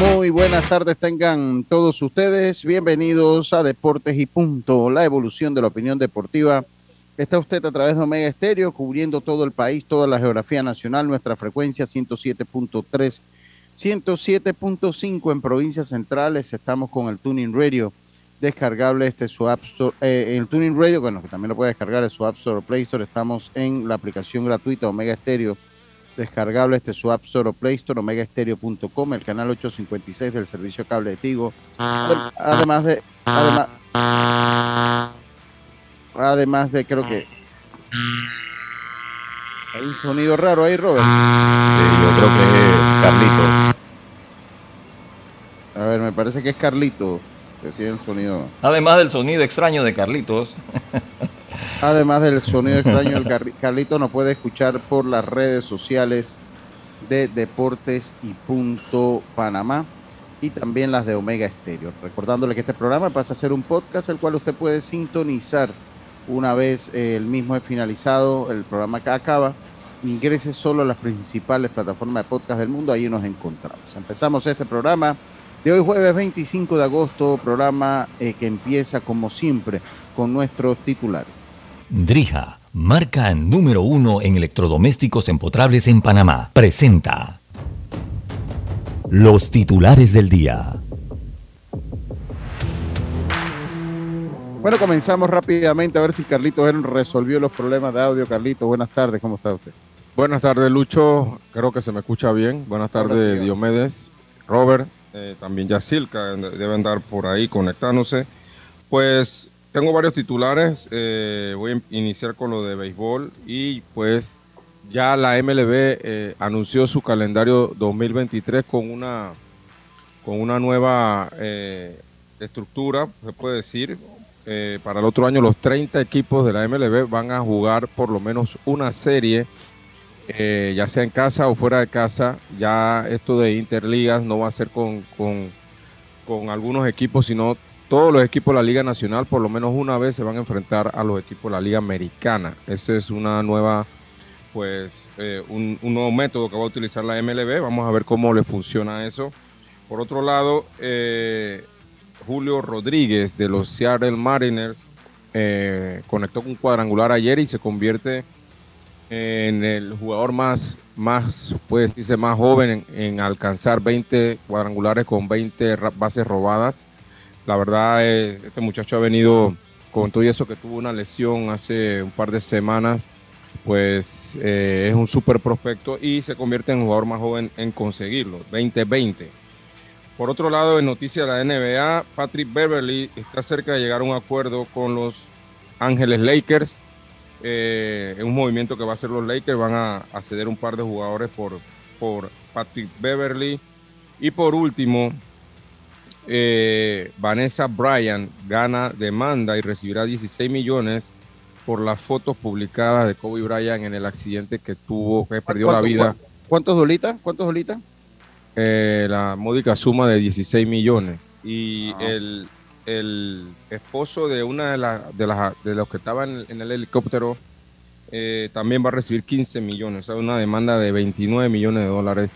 Muy buenas tardes tengan todos ustedes. Bienvenidos a Deportes y Punto, la evolución de la opinión deportiva. Está usted a través de Omega Estéreo, cubriendo todo el país, toda la geografía nacional, nuestra frecuencia 107.3, 107.5 en provincias centrales. Estamos con el Tuning Radio, descargable este su App Store, eh, el Tuning Radio, bueno, que también lo puede descargar en su App Store Play Store. Estamos en la aplicación gratuita Omega Estéreo descargable este su App Store o Play Store, omegaestereo.com, el canal 856 del servicio cable de Tigo. Además de, además, además de, creo que hay un sonido raro ahí, Robert. Sí, yo creo que es Carlito. A ver, me parece que es Carlito que tiene el sonido. Además del sonido extraño de Carlitos. Además del sonido extraño, el Carlito nos puede escuchar por las redes sociales de Deportes y Punto Panamá y también las de Omega Estéreo. Recordándole que este programa pasa a ser un podcast el cual usted puede sintonizar una vez el mismo es finalizado, el programa que acaba. Ingrese solo a las principales plataformas de podcast del mundo, ahí nos encontramos. Empezamos este programa de hoy jueves 25 de agosto, programa eh, que empieza como siempre con nuestros titulares. Drija, marca número uno en electrodomésticos empotrables en Panamá, presenta los titulares del día. Bueno, comenzamos rápidamente a ver si Carlito resolvió los problemas de audio. Carlito, buenas tardes, ¿cómo está usted? Buenas tardes, Lucho. Creo que se me escucha bien. Buenas tardes, Diomedes, Robert, eh, también Yacilca deben andar por ahí conectándose. Pues tengo varios titulares. Eh, voy a iniciar con lo de béisbol y pues ya la MLB eh, anunció su calendario 2023 con una con una nueva eh, estructura, se puede decir. para el otro año los 30 equipos de la MLB van a jugar por lo menos una serie, ya sea en casa o fuera de casa. Ya esto de interligas no va a ser con, con, con algunos equipos, sino todos los equipos de la Liga Nacional por lo menos una vez se van a enfrentar a los equipos de la Liga Americana. Ese es una nueva, pues, eh, un, nuevo método que va a utilizar la MLB. Vamos a ver cómo le funciona eso. Por otro lado, eh, Julio Rodríguez de los Seattle Mariners eh, conectó con un cuadrangular ayer y se convierte en el jugador más, más puede decirse, más joven en, alcanzar 20 cuadrangulares con 20 bases robadas la verdad, eh, este muchacho ha venido con todo eso que tuvo una lesión hace un par de semanas, pues eh, es un súper prospecto y se convierte en jugador más joven en conseguirlo, 2020. Por otro lado, en noticias de la NBA, Patrick Beverly está cerca de llegar a un acuerdo con los Ángeles Lakers. Eh, un movimiento que va a hacer los Lakers, van a, ceder un par de jugadores por, por Patrick Beverly. Y por último, eh, Vanessa Bryan gana demanda y recibirá 16 millones por las fotos publicadas de Kobe Bryant en el accidente que tuvo, que perdió la vida. ¿Cuántos dolitas? ¿Cuántos dolitas? Eh, la módica suma de 16 millones. Y ah. el, esposo de una de, de, de los que estaban en, el helicóptero eh, también va a recibir 15 millones, o sea, una demanda de 29 millones de dólares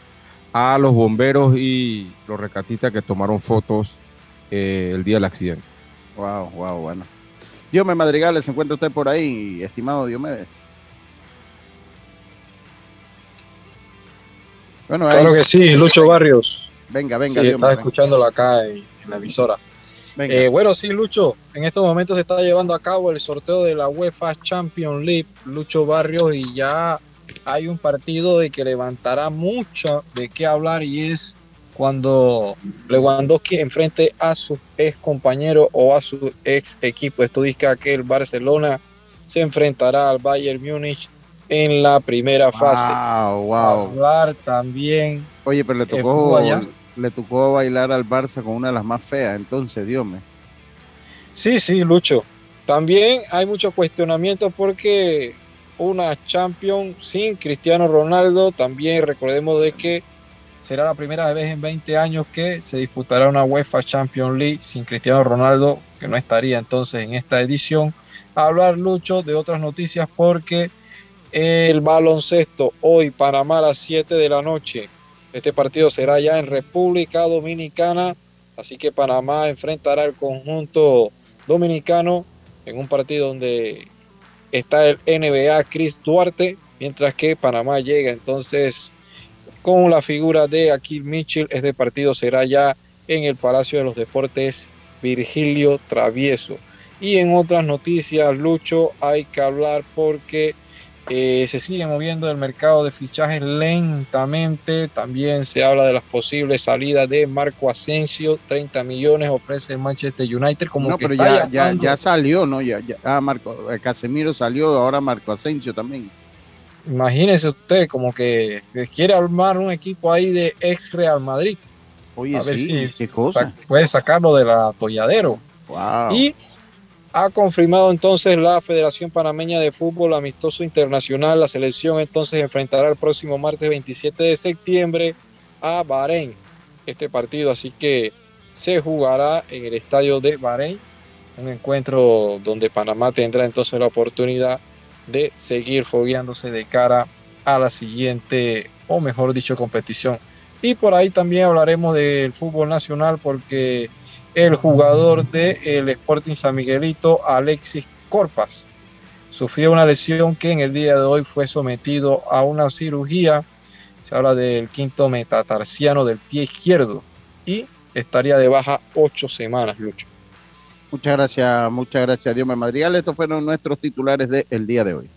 a los bomberos y los rescatistas que tomaron fotos eh, el día del accidente. Wow, wow, bueno. Diomedes Madrigales, ¿se encuentra usted por ahí, estimado Diomedes? Bueno, claro que sí, Lucho Barrios. Venga, venga. Sí, estás escuchándolo acá en, la emisora. Eh, bueno, sí, Lucho, en estos momentos se está llevando a cabo el sorteo de la UEFA Champions League, Lucho Barrios, y ya hay un partido de que levantará mucho de qué hablar y es cuando Lewandowski enfrente a su ex compañero o a su ex equipo. Esto dice que el Barcelona se enfrentará al Bayern Múnich en la primera fase. Wow, wow. Hablar también. Oye, pero le tocó, le tocó bailar al Barça con una de las más feas, entonces, Dios mío. Sí, sí, Lucho. También hay mucho cuestionamiento porque una Champions sin Cristiano Ronaldo, también recordemos de que será la primera vez en 20 años que se disputará una UEFA Champions League sin Cristiano Ronaldo, que no estaría entonces en esta edición. hablar, Lucho, de otras noticias porque el baloncesto hoy Panamá a las 7 de la noche. Este partido será ya en República Dominicana, así que Panamá enfrentará al conjunto dominicano en un partido donde está el NBA Chris Duarte, mientras que Panamá llega entonces con la figura de Akil Mitchell. Este partido será ya en el Palacio de los Deportes Virgilio Travieso. Y en otras noticias, Lucho, hay que hablar porque eh, se sigue moviendo el mercado de fichajes lentamente. También se habla de las posibles salidas de Marco Asensio. 30 millones ofrece el Manchester United. Como no, pero ya, ya, salió, ¿no? Ya, ya ah, Marco, eh, Casemiro salió, ahora Marco Asensio también. Imagínese usted como que quiere armar un equipo ahí de ex Real Madrid. Oye, a ver si qué cosa. puede sacarlo del atolladero. Wow. Y ha confirmado entonces la Federación Panameña de Fútbol Amistoso Internacional. La selección entonces enfrentará el próximo martes 27 de septiembre a Bahrein. Este partido así que se jugará en el estadio de Bahrein. Un encuentro donde Panamá tendrá entonces la oportunidad de seguir fogueándose de cara a la siguiente, o mejor dicho, competición. Y por ahí también hablaremos del fútbol nacional porque el jugador del el Sporting San Miguelito, Alexis Corpas. Sufrió una lesión que en el día de hoy fue sometido a una cirugía. Se habla del quinto metatarsiano del pie izquierdo y estaría de baja ocho semanas, Lucho. Muchas gracias, muchas gracias, Dios me Madrigal. Estos fueron nuestros titulares del día de hoy.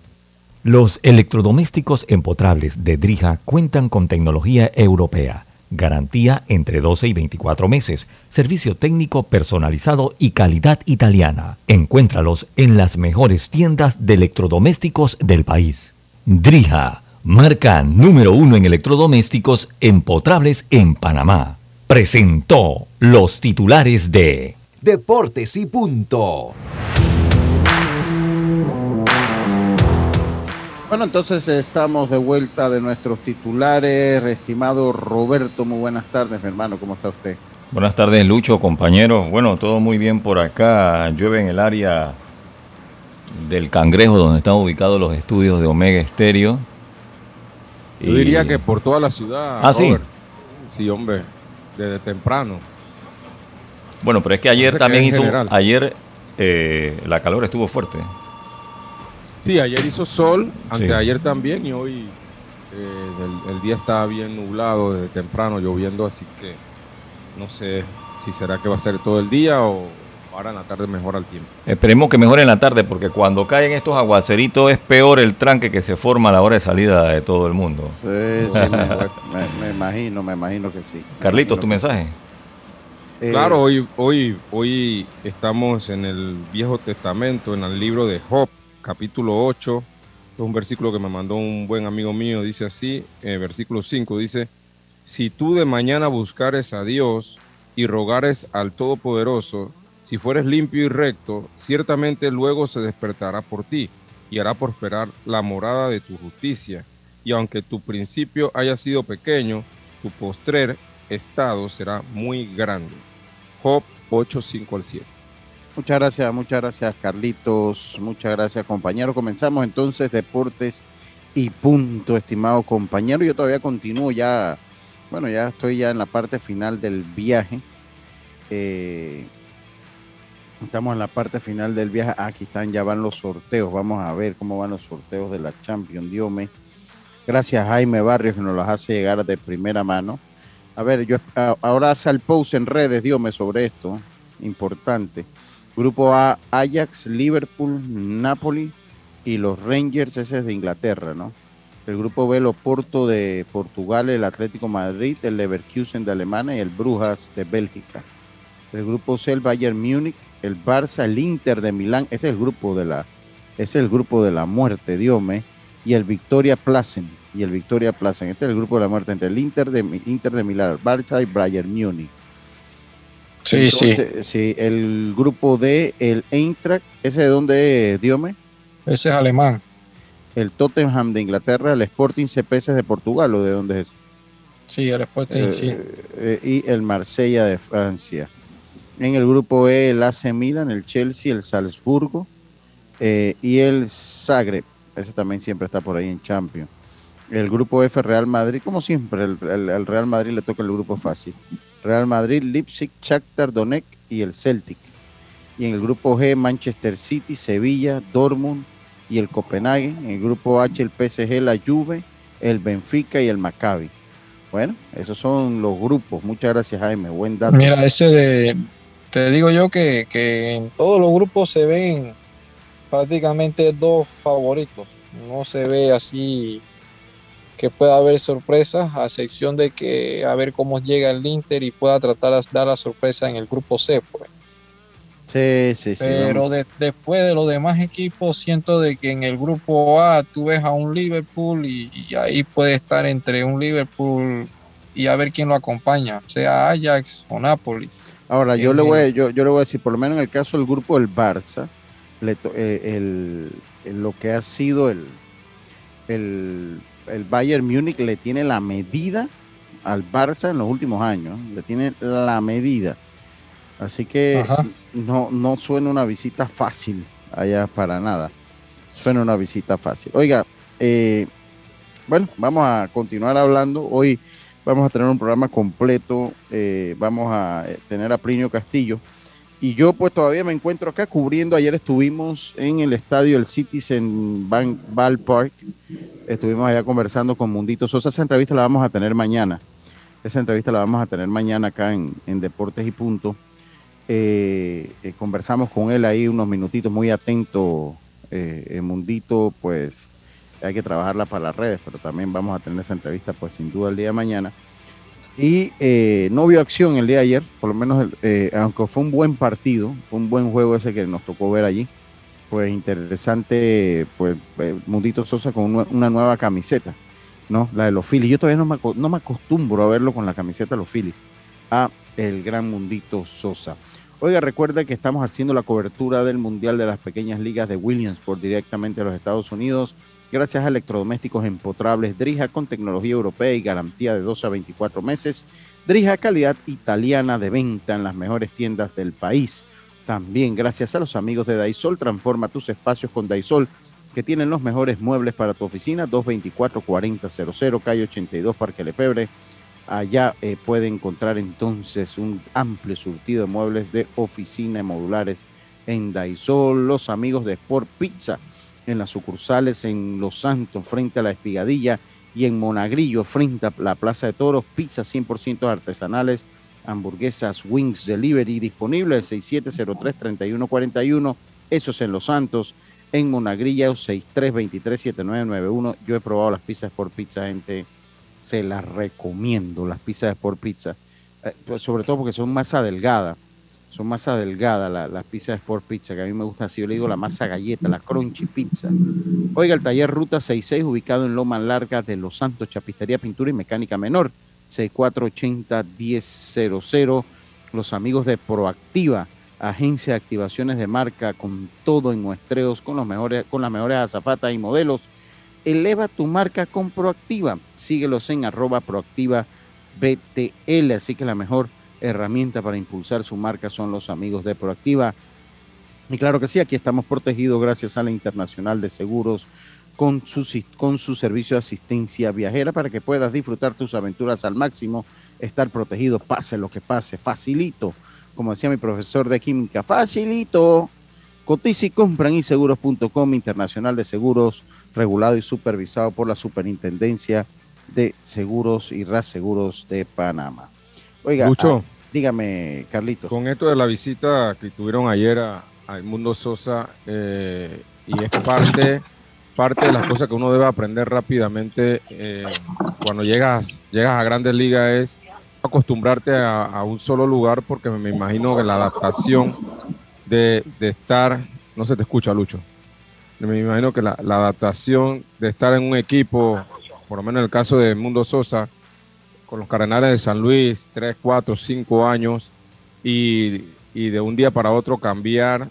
Los electrodomésticos empotrables de Drija cuentan con tecnología europea Garantía entre 12 y 24 meses. Servicio técnico personalizado y calidad italiana. Encuéntralos en las mejores tiendas de electrodomésticos del país. Drija, marca número uno en electrodomésticos empotrables en Panamá. Presentó los titulares de Deportes y Punto. Bueno, entonces estamos de vuelta de nuestros titulares. Estimado Roberto, muy buenas tardes, mi hermano. ¿Cómo está usted? Buenas tardes, Lucho, compañero. Bueno, todo muy bien por acá. Llueve en el área del Cangrejo, donde están ubicados los estudios de Omega Estéreo. Yo diría que por toda la ciudad. Ah, sí. Sí, hombre, desde temprano. Bueno, pero es que ayer también hizo. Ayer eh, la calor estuvo fuerte. Sí, ayer hizo sol, anteayer también y hoy eh, el, día está bien nublado desde temprano, lloviendo, así que no sé si será que va a ser todo el día o ahora en la tarde mejora el tiempo. Esperemos que mejore en la tarde porque cuando caen estos aguaceritos es peor el tranque que se forma a la hora de salida de todo el mundo. Sí, me, imagino, me imagino que sí. Carlitos, tu mensaje. Eh, claro, hoy, hoy, hoy estamos en el Viejo Testamento, en el libro de Job capítulo 8, es un versículo que me mandó un buen amigo mío, dice así, eh, versículo 5, dice, si tú de mañana buscares a Dios y rogares al Todopoderoso, si fueres limpio y recto, ciertamente luego se despertará por ti y hará prosperar la morada de tu justicia. Y aunque tu principio haya sido pequeño, tu postrer estado será muy grande. Job 8, 5 al 7. Muchas gracias, muchas gracias Carlitos, muchas gracias compañero. Comenzamos entonces deportes y punto, estimado compañero. Yo todavía continúo ya, bueno, ya estoy ya en la parte final del viaje. Eh, Estamos en la parte final del viaje. Aquí están, ya van los sorteos. Vamos a ver cómo van los sorteos de la Champions. Diome. Gracias Jaime Barrios que nos los hace llegar de primera mano. A ver, yo ahora hace el post en redes, Diome, sobre esto. Importante. Grupo A, Ajax, Liverpool, Napoli y los Rangers, ese es de Inglaterra, ¿no? El grupo B, el Porto de Portugal, el Atlético Madrid, el Leverkusen de Alemania y el Brujas de Bélgica. El grupo C, el Bayern Múnich, el Barça, el Inter de Milán, ese es el grupo de la, es el grupo de la muerte, Diome, y el Victoria Plassen, y el Victoria Plassen. Este es el grupo de la muerte entre el Inter de, Inter de Milán, Barça y Bayern Múnich. Sí, sí. Sí, el grupo D, el Eintracht, ¿ese de dónde es, Diome? Ese es alemán el Tottenham de Inglaterra, el Sporting CPS de Portugal, ¿o de dónde es? Sí, el Sporting, sí. Eh, eh, y el Marsella de Francia. En el grupo E, el AC Milan, el Chelsea, el Salzburgo eh, y el Zagreb. Ese también siempre está por ahí en Champions. El grupo F, Real Madrid, como siempre, el, Real Madrid le toca el grupo fácil. Real Madrid, Leipzig, Shakhtar Donetsk y el Celtic. Y en el grupo G, Manchester City, Sevilla, Dortmund, y el Copenhague. En el grupo H, el PSG, la Juve, el Benfica y el Maccabi. Bueno, esos son los grupos. Muchas gracias, Jaime. Buen dato. Mira, ese de. Te digo yo que, que en todos los grupos se ven prácticamente dos favoritos. No se ve así que pueda haber sorpresas, a excepción de que a ver cómo llega el Inter y pueda tratar de dar la sorpresa en el grupo C, pues. Sí, sí, sí. Pero después de los demás equipos, siento de que en el grupo A tú ves a un Liverpool y, ahí puede estar entre un Liverpool y a ver quién lo acompaña, sea Ajax o Napoli. Ahora, yo, le voy, a, yo, yo le voy a decir, por lo menos en el caso del grupo del Barça, eh, lo que ha sido el, el, el Bayern Múnich le tiene la medida al Barça en los últimos años, le tiene la medida. Así que no, no suena una visita fácil allá para nada. Suena una visita fácil. Oiga, eh, bueno, vamos a continuar hablando. Hoy vamos a tener un programa completo. Eh, vamos a eh, tener a Plinio Castillo. Y yo pues todavía me encuentro acá cubriendo. Ayer estuvimos en el estadio El Citizen Bank Park. Estuvimos allá conversando con Mundito. Esa entrevista la vamos a tener mañana. Esa entrevista la vamos a tener mañana acá en, en Deportes y Punto. Eh, eh, conversamos con él ahí unos minutitos, muy atento, eh, Mundito, pues hay que trabajarla para las redes, pero también vamos a tener esa entrevista, pues sin duda el día de mañana. Y eh, no vio acción el día ayer, por lo menos, aunque fue un buen partido, fue un buen juego ese que nos tocó ver allí. Pues interesante, pues Mundito Sosa con una, nueva camiseta, ¿no? La de los Phillies. Yo todavía no me, no me acostumbro a verlo con la camiseta de los Phillies, a el gran Mundito Sosa. Oiga, recuerda que estamos haciendo la cobertura del Mundial de las Pequeñas Ligas de Williamsport directamente a los Estados Unidos, gracias a electrodomésticos empotrables Drija con tecnología europea y garantía de 12 a 24 meses. Drija calidad italiana de venta en las mejores tiendas del país. También gracias a los amigos de Daisol, transforma tus espacios con Daisol, que tienen los mejores muebles para tu oficina, 224-4000, calle 82, Parque Lefebre Allá eh, puede encontrar entonces un amplio surtido de muebles de oficina y modulares en Daisol, los amigos de Sport Pizza en las sucursales en Los Santos frente a la Espigadilla y en Monagrillo frente a la Plaza de Toros, pizzas 100% artesanales, hamburguesas Wings Delivery disponible 6703-3141, eso es en Los Santos, en Monagrillo 6323-7991, yo he probado las pizzas por pizza, gente se las recomiendo, las pizzas Sport Pizza, eh, pues, sobre todo porque son masa delgada, son masa delgada las pizzas de Sport Pizza, que a mí me gusta así, yo le digo la masa galleta, la crunchy pizza. Oiga, el taller Ruta 66, ubicado en Loma Larga de Los Santos, Chapistería, Pintura y Mecánica Menor, 6480-1000, los amigos de Proactiva, agencia de activaciones de marca con todo en muestreos, con, los mejores, con las mejores azafatas y modelos, Eleva tu marca con Proactiva. Síguelos en arroba proactiva BTL. Así que la mejor herramienta para impulsar su marca son los amigos de Proactiva. Y claro que sí, aquí estamos protegidos gracias a la Internacional de Seguros con su, con su servicio de asistencia viajera para que puedas disfrutar tus aventuras al máximo, estar protegido, pase lo que pase, facilito como decía mi profesor de química, facilito. Cotiza y compran seguros.com internacional de seguros, regulado y supervisado por la Superintendencia de Seguros y Seguros de Panamá. Oiga, ah, dígame, Carlitos. Con esto de la visita que tuvieron ayer a, Mundo Sosa, eh, y es parte, parte de las cosas que uno debe aprender rápidamente eh, cuando llegas, llegas a grandes ligas es acostumbrarte a, un solo lugar porque me imagino que la adaptación de, estar, no se te escucha Lucho, me imagino que la, adaptación de estar en un equipo, por lo menos en el caso de Mundo Sosa, con los Cardenales de San Luis, 3, 4, 5 años, y, de un día para otro cambiar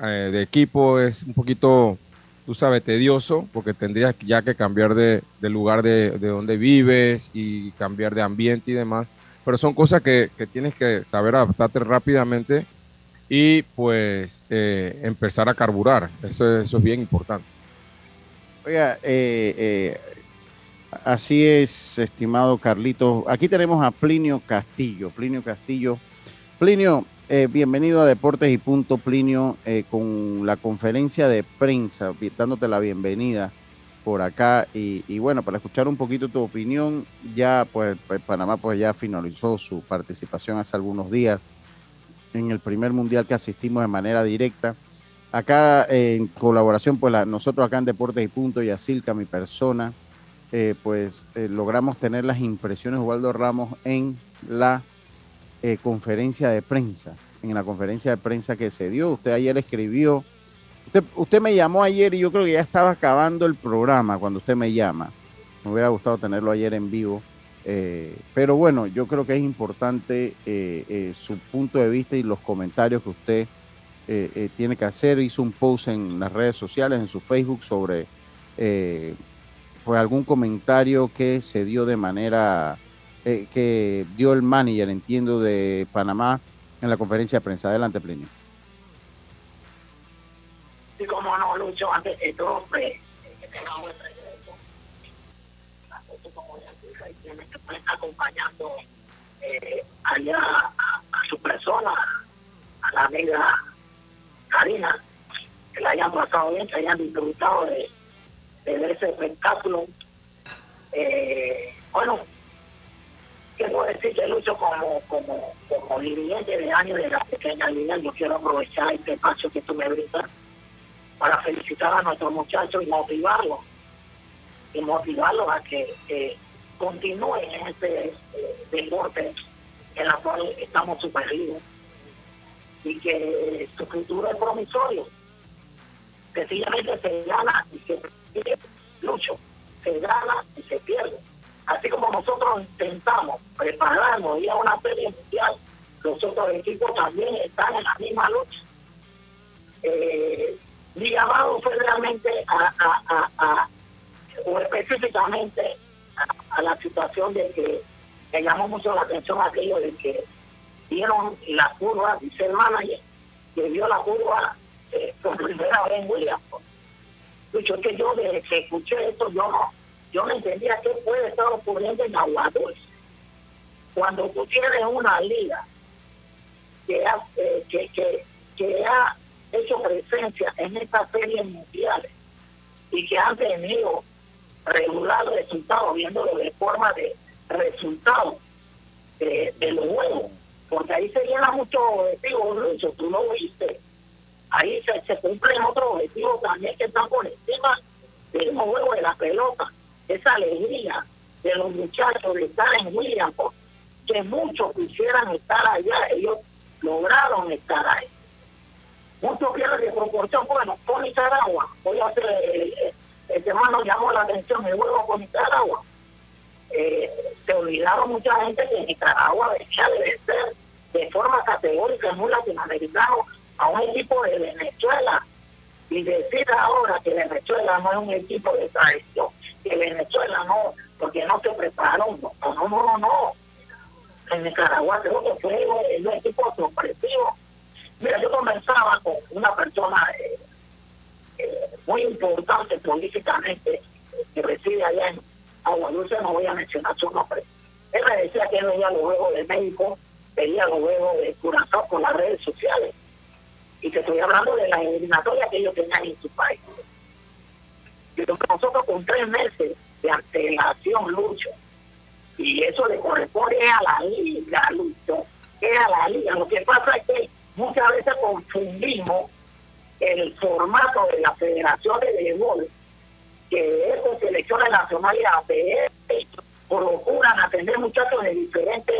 eh, de equipo es un poquito, tú sabes, tedioso, porque tendrías ya que cambiar de, lugar de, de donde vives y cambiar de ambiente y demás pero son cosas que, tienes que saber adaptarte rápidamente y pues eh, empezar a carburar. Eso, eso es bien importante. Oiga, eh, eh, así es, estimado Carlito. Aquí tenemos a Plinio Castillo. Plinio Castillo. Plinio, bienvenido a Deportes y Punto, Plinio, con la conferencia de prensa, dándote la bienvenida por acá y, bueno, para escuchar un poquito tu opinión, ya pues, pues, Panamá pues ya finalizó su participación hace algunos días en el primer mundial que asistimos de manera directa. Acá en colaboración, pues nosotros acá en Deportes y Punto y Asilca, mi persona, eh, pues eh, logramos tener las impresiones de Ramos en la eh, conferencia de prensa, en la conferencia de prensa que se dio. Usted ayer escribió Usted, me llamó ayer y yo creo que ya estaba acabando el programa cuando usted me llama. Me hubiera gustado tenerlo ayer en vivo. Pero bueno, yo creo que es importante su punto de vista y los comentarios que usted tiene que hacer. Hizo un post en las redes sociales, en su Facebook, sobre pues algún comentario que se dio de manera que dio el manager, entiendo, de Panamá en la conferencia de prensa. Adelante, Plinio. Y como no, Lucho, antes de todo, pues, que tengamos el como ya acompañando eh, allá a, su persona, a la amiga Karina, que la hayan pasado bien, que hayan disfrutado de, de ese espectáculo. Eh, bueno, quiero decir que Lucho como, como, como dirigente de años de la pequeña liga, yo quiero aprovechar este espacio que tú me brindas para felicitar a nuestros muchachos y motivarlos, y motivarlos a que continúen en este eh, deporte en el cual estamos superviviendo y que su futuro es promisorio. Sencillamente se gana y se pierde, lucho, se gana y se pierde. Así como nosotros intentamos prepararnos y a una serie mundial, los otros equipos también están en la misma lucha. Eh, llamado fue realmente a, o específicamente a, la situación de que me llamó mucho la atención aquello de que vieron la curva, dice el manager, que vio la curva eh, por primera vez en Williamson. Dicho que yo desde que escuché esto, yo no, yo no entendía qué puede estar ocurriendo en Agua Cuando tú tienes una liga que, eh, que, que, que ha hecho presencia en estas series mundiales y que han tenido regular resultados, viéndolo de forma de resultados de, los juegos, porque ahí se llena muchos objetivos, Lucho, tú lo viste. Ahí se, se cumplen otros objetivos también que están por encima del juego de la pelota. Esa alegría de los muchachos de estar en Williams, que muchos quisieran estar allá, ellos lograron estar ahí mucho pierde de proporción. Bueno, con Nicaragua, voy a hacer, eh, el tema nos llamó la atención, el juego con Nicaragua. Eh, se olvidaron mucha gente que Nicaragua debía de ser de forma categórica en un latinoamericano a un equipo de Venezuela y decir ahora que Venezuela no es un equipo de traición, que Venezuela no, porque no se prepararon, no, no, no, no. En Nicaragua creo que fue un equipo sorpresivo Mira, yo comenzaba con una persona eh, eh, muy importante políticamente que reside allá en Agua Dulce, no voy a mencionar su nombre. Él me decía que él veía los juegos de México, veía los juegos de Curazao por las redes sociales. Y te estoy hablando de las eliminatorias que ellos tenían en su país. Pero nosotros con tres meses de antelación, Lucho, y eso le corresponde a la liga, Lucho, es a la liga. Lo que pasa es que muchas veces confundimos el formato de la Federación de Béisbol, que es con selecciones nacionales APF, procuran atender muchachos de diferentes,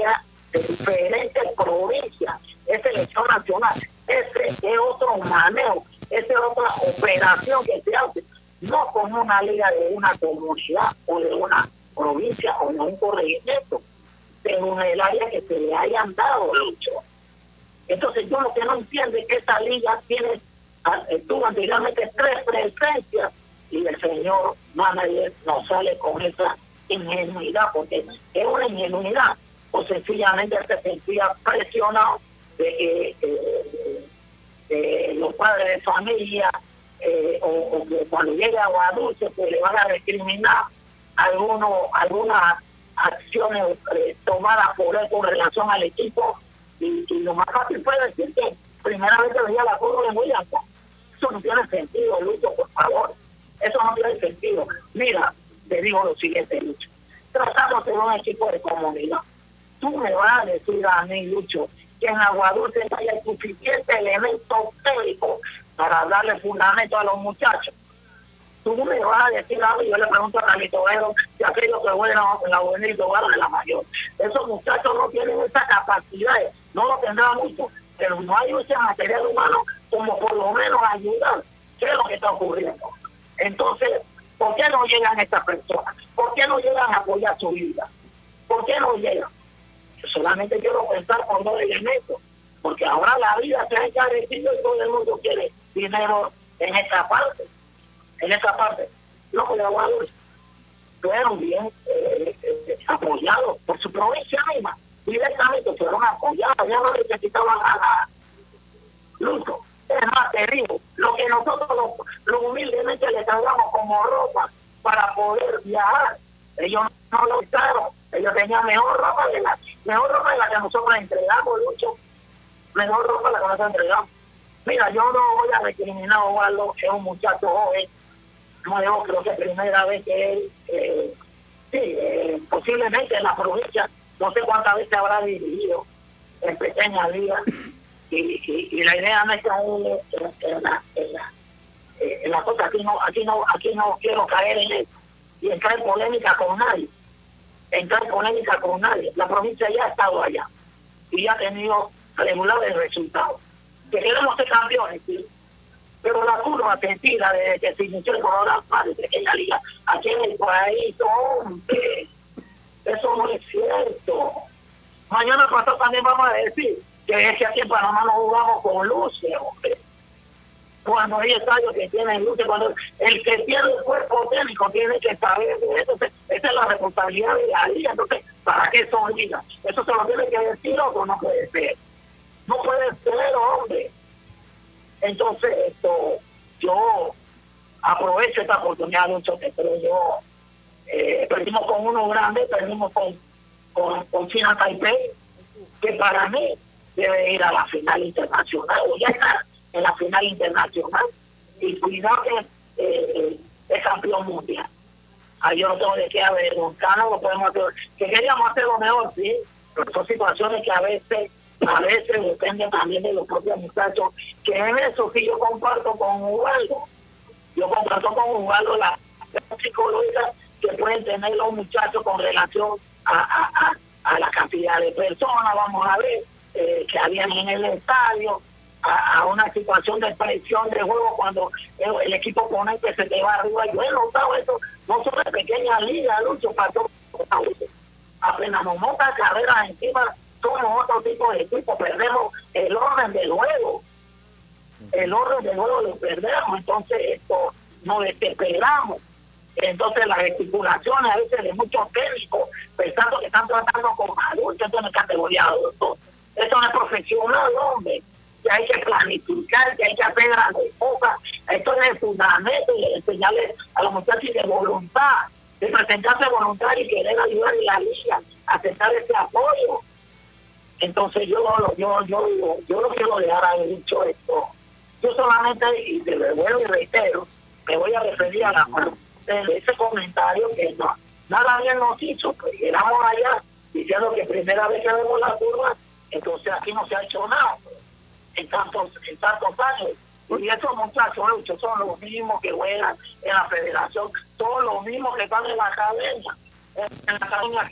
de diferentes provincias, es selección nacional, ese es otro manejo, esa es otra operación que se hace, no como una liga de una comunidad o de una provincia o de un corregimiento, en el área que se le hayan dado hecho. Entonces yo lo que no entiendo es que esta liga tiene, ah, tuvo anteriormente tres presencias y el señor manager no sale con esa ingenuidad, porque es una ingenuidad, o sencillamente se sentía presionado de que los padres de familia eh, o, que cuando llegue a Guadalupe pues le van a recriminar algunos algunas acciones eh, tomadas por él con relación al equipo y, lo más fácil fue decir que primera vez que veía la curva de Williams eso no tiene sentido Lucho por favor. Eso no tiene sentido. Mira te digo lo siguiente Lucho. Tratamos de un equipo de comunidad. Tú me vas a decir a mí Lucho que en Aguadulce haya suficiente elemento técnico para darle fundamento a los muchachos tú me vas a decir algo y yo le pregunto a Carlito Vero si aquellos que juegan en la juvenil van de la mayor. Esos muchachos no tienen esa capacidad, no lo tendrán mucho, pero no hay ese material humano como por lo menos ayudar. ¿Qué es lo que está ocurriendo? Entonces, ¿por qué no llegan estas personas? ¿Por qué no llegan a apoyar su vida? ¿Por qué no llegan? Solamente quiero pensar por dos elementos, porque ahora la vida se ha encarecido y todo el mundo quiere dinero en esta parte en esa parte. Los jugadores fueron bien eh, eh, apoyados por su provincia misma. Directamente fueron apoyados, ya no necesitaban nada. Lucho, es más terrible. Lo que nosotros lo, humildemente le damos como ropa para poder viajar, ellos no lo usaron. Ellos tenían mejor ropa de la, mejor ropa de la que nosotros entregamos, Lucho. Mejor ropa de la que nosotros entregamos. Mira, yo no voy a recriminar a Osvaldo, es un muchacho joven, nuevo, creo que primera vez que él, eh, sí, eh, posiblemente en la provincia, no sé cuántas veces habrá dirigido en pequeña liga, y, y, la idea no es que en, la, en, la, eh, la cosa, aquí no, aquí no, aquí no quiero caer en eso, y entrar en polémica con nadie, entrar en polémica con nadie, la provincia ya ha estado allá, y ha tenido regulares resultados. Que queremos ser campeones, ¿sí? pero la curva se tira desde que se inició el coronavirus de pequeña liga aquí en el país, hombre. Eso no es cierto. Mañana pasado también vamos a decir que es que aquí en Panamá no jugamos con luces, hombre. Cuando hay estadios que tienen luces, cuando el que tiene el cuerpo técnico tiene que saber de eso. Esa es la responsabilidad de la liga. Entonces, ¿para qué son ligas? Eso se lo tiene que decir o no puede ser. No puede ser, hombre. Entonces, esto, yo aprovecho esta oportunidad mucho pero yo eh, perdimos con uno grande, perdimos con, con, con China Taipei, que para mí debe ir a la final internacional, ya está en la final internacional, y cuidado que es campeón mundial. Ahí yo no tengo de qué avergonzarnos, lo podemos hacer, que queríamos hacer lo mejor, sí, pero son situaciones que a veces a veces depende también de los propios muchachos, que en eso sí yo comparto con Ubaldo, yo comparto con Ubaldo la, psicológica que pueden tener los muchachos con relación a, a, la cantidad de personas, vamos a ver, eh, que habían en el estadio, a, una situación de presión de juego cuando el, equipo pone que se te va arriba. Yo he notado eso, no son de pequeñas ligas, Lucho, para apenas nos monta carreras encima somos otro tipo de equipo, perdemos el orden del juego. El orden del juego lo perdemos, entonces esto nos desesperamos. Entonces las estipulaciones a veces de muchos técnicos, pensando que están tratando con adultos, entonces categoría adultos. Esto no es profesional, hombre. Que hay que planificar, que hay que hacer grandes cosas. Esto es el fundamento y enseñarle a los muchachos de voluntad, de presentarse voluntario y querer ayudar en la liga, aceptar ese apoyo Entonces yo, yo, yo, yo, lo quiero dejar ahí dicho esto. Yo solamente, y te lo vuelvo y reitero, me voy a referir a la de ese comentario que no, nada bien nos hizo, pues llegamos allá diciendo que primera vez que vemos la curva, entonces aquí no se ha hecho nada en tantos, en tantos años. Y esos muchachos son los mismos que juegan en la federación, son los mismos que están en la academia. En la academia,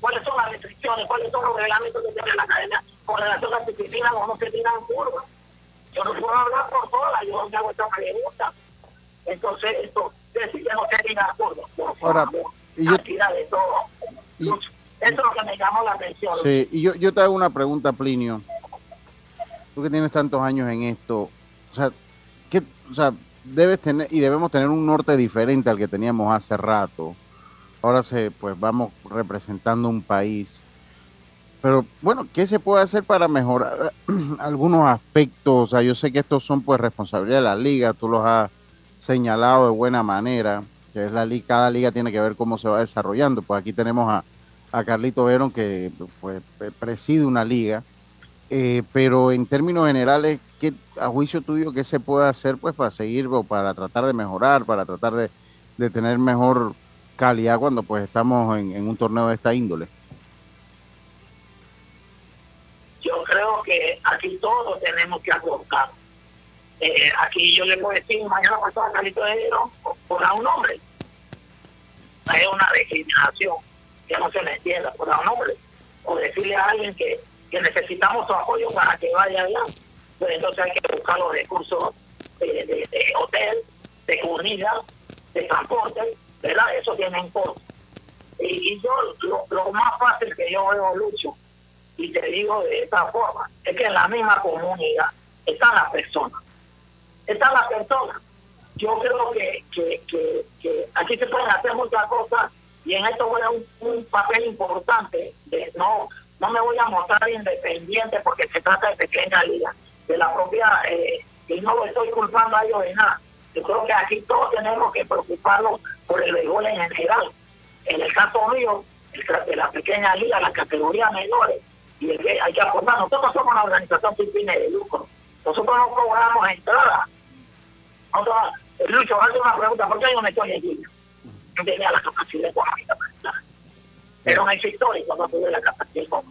¿cuáles son las restricciones? ¿Cuáles son los reglamentos que tiene la academia con relación a las disciplinas o no se tiran curvas? Yo no puedo hablar por todas, yo no hago esta pregunta. Entonces, esto, decir que no se tiran curvas, por favor, y yo, de todo. Eso es lo que me llamó la atención. Sí, y yo, yo te hago una pregunta, Plinio. Tú que tienes tantos años en esto, o sea, ¿qué, o sea, debes tener y debemos tener un norte diferente al que teníamos hace rato. Ahora se, pues vamos representando un país. Pero bueno, ¿qué se puede hacer para mejorar algunos aspectos? O sea, yo sé que estos son pues responsabilidad de la liga, tú los has señalado de buena manera, que es la liga, cada liga tiene que ver cómo se va desarrollando. Pues aquí tenemos a, a Carlito Verón que pues preside una liga eh, pero en términos generales, ¿qué, a juicio tuyo, qué se puede hacer pues para seguir o para tratar de mejorar, para tratar de, de tener mejor calidad cuando pues estamos en, un torneo de esta índole? Yo creo que aquí todos tenemos que aportar. Eh, aquí yo le puedo decir, mañana pasó a Carlito de por un nombre. Es una discriminación que no se le entienda por un nombre. O decirle a alguien que que necesitamos su apoyo para que vaya allá. Pues entonces hay que buscar los recursos de, hotel, de comida, de transporte, ¿verdad? Eso tiene un costo. Y, yo, lo, más fácil que yo veo, Lucho, y te digo de esta forma, es que en la misma comunidad están las personas. Están las personas. Yo creo que, que, aquí se pueden hacer muchas cosas y en esto juega un, un papel importante de no no me voy a mostrar independiente porque se trata de pequeña liga, de la propia, eh, y no lo estoy culpando a ellos de nada. Yo creo que aquí todos tenemos que preocuparnos por el béisbol en general. En el caso mío, de la pequeña liga, las categorías menores, y hay que aportar. Nosotros somos una organización sin fines de lucro. Nosotros no cobramos entrada. Nosotros, Lucho, hazte una pregunta, ¿por qué yo me estoy allí? Yo tenía la capacidad económica. Era un hecho histórico, no tuve la capacidad.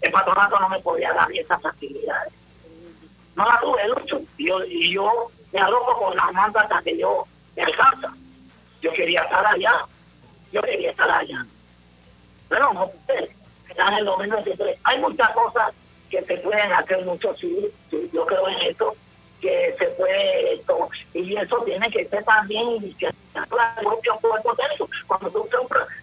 El patronato no me podía dar esas facilidades. No la tuve, Lucho. Y yo, y yo me aloco con las mandas hasta que yo me alcanza. Yo quería estar allá. Yo quería estar allá. Pero no, están en el 2023. Hay muchas cosas que se pueden hacer mucho, sí, yo creo en esto, que se puede, y eso tiene que ser también cuando tú,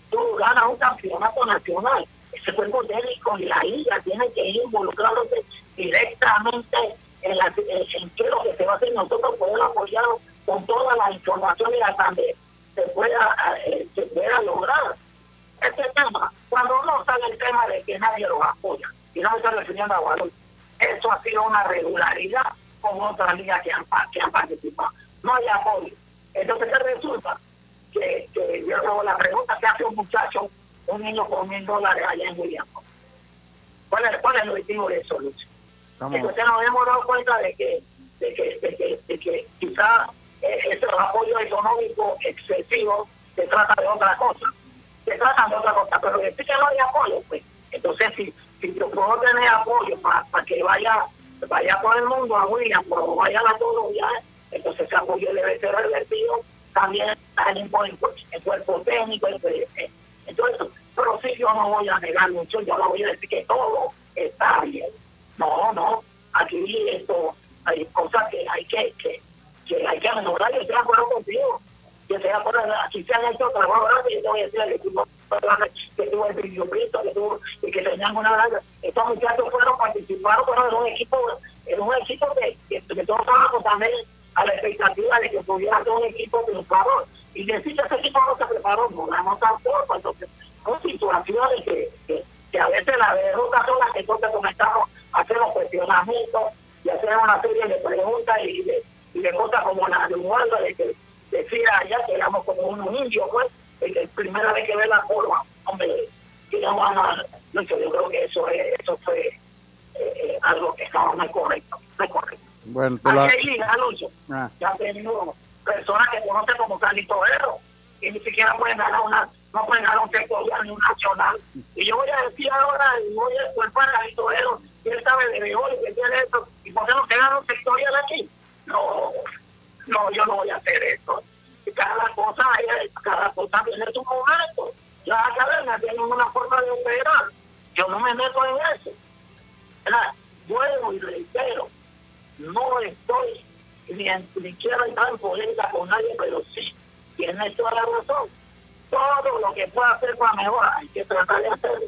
tú ganas un campeonato nacional, ese cuerpo técnico y la liga tiene que ir involucrándose directamente en, la, en, lo que se va a hacer. Nosotros podemos apoyar con toda la información y hasta donde se pueda, se pueda lograr este tema. Cuando uno sale el tema de que nadie los apoya, y no me estoy refiriendo a valor, eso ha sido una regularidad con otras ligas que han, que han participado. No hay apoyo. Entonces, ¿qué resulta? Que, que yo hago la pregunta que hace un muchacho un niño con mil dólares allá en William. ¿Cuál es, ¿Cuál es el objetivo de eso, Lucho? Entonces nos hemos dado cuenta de que, de que, de que, de que quizá eh, ese apoyo económico excesivo se trata de otra cosa. Se trata de otra cosa, pero que no hay apoyo, pues. Entonces, si, si yo puedo tener apoyo para, para que vaya vaya todo el mundo a William, pero vaya a todos los viajes, entonces ese apoyo debe ser revertido también al el cuerpo técnico, entonces, pero sí yo no voy a negar mucho, yo no voy a decir que todo está bien. No, no, aquí esto, hay cosas que hay que, que, que hay que mejorar, yo estoy de acuerdo contigo. Yo estoy de acuerdo, aquí se han hecho trabajos grandes, yo te voy a decir al equipo que tuvo el video que tuvo y que tenían una estos muchachos fueron participaron fueron en un equipo en un equipo que, que, que todos estábamos también a la expectativa de que pudiera ser un equipo triunfador y decir que ese equipo no se preparó, no ganamos tampoco, entonces son situaciones que, que, a veces la derrota son las que entonces comenzamos a hacer los cuestionamientos y hacer una serie de preguntas y de, cosas como la de un de que decir allá que éramos como unos indios, pues, primera vez que ve la forma, hombre, no van a No, yo creo que eso, es, eso fue eh, eh, algo que estaba muy correcto. Muy correcto. Bueno, te la... Hay ah. Ya tengo personas que conocen como Carlito Herro, y ni siquiera pueden ganar una, no pueden ganar un sectorial ni un nacional. Y yo voy a decir ahora, voy a culpar a Carlito Herro, y él sabe de mejor y que tiene esto, y por qué no se gana un sectorial aquí. No, no, yo no voy a hacer eso. Cada cosa, cada cosa tiene su momento. Las academias tienen una forma de operar. Yo no me meto en eso. Vuelvo y reitero, no estoy ni, ni quiero entrar en política con nadie, pero sí, tiene toda la razón. Todo lo que pueda hacer para mejorar, hay que tratar de hacerlo.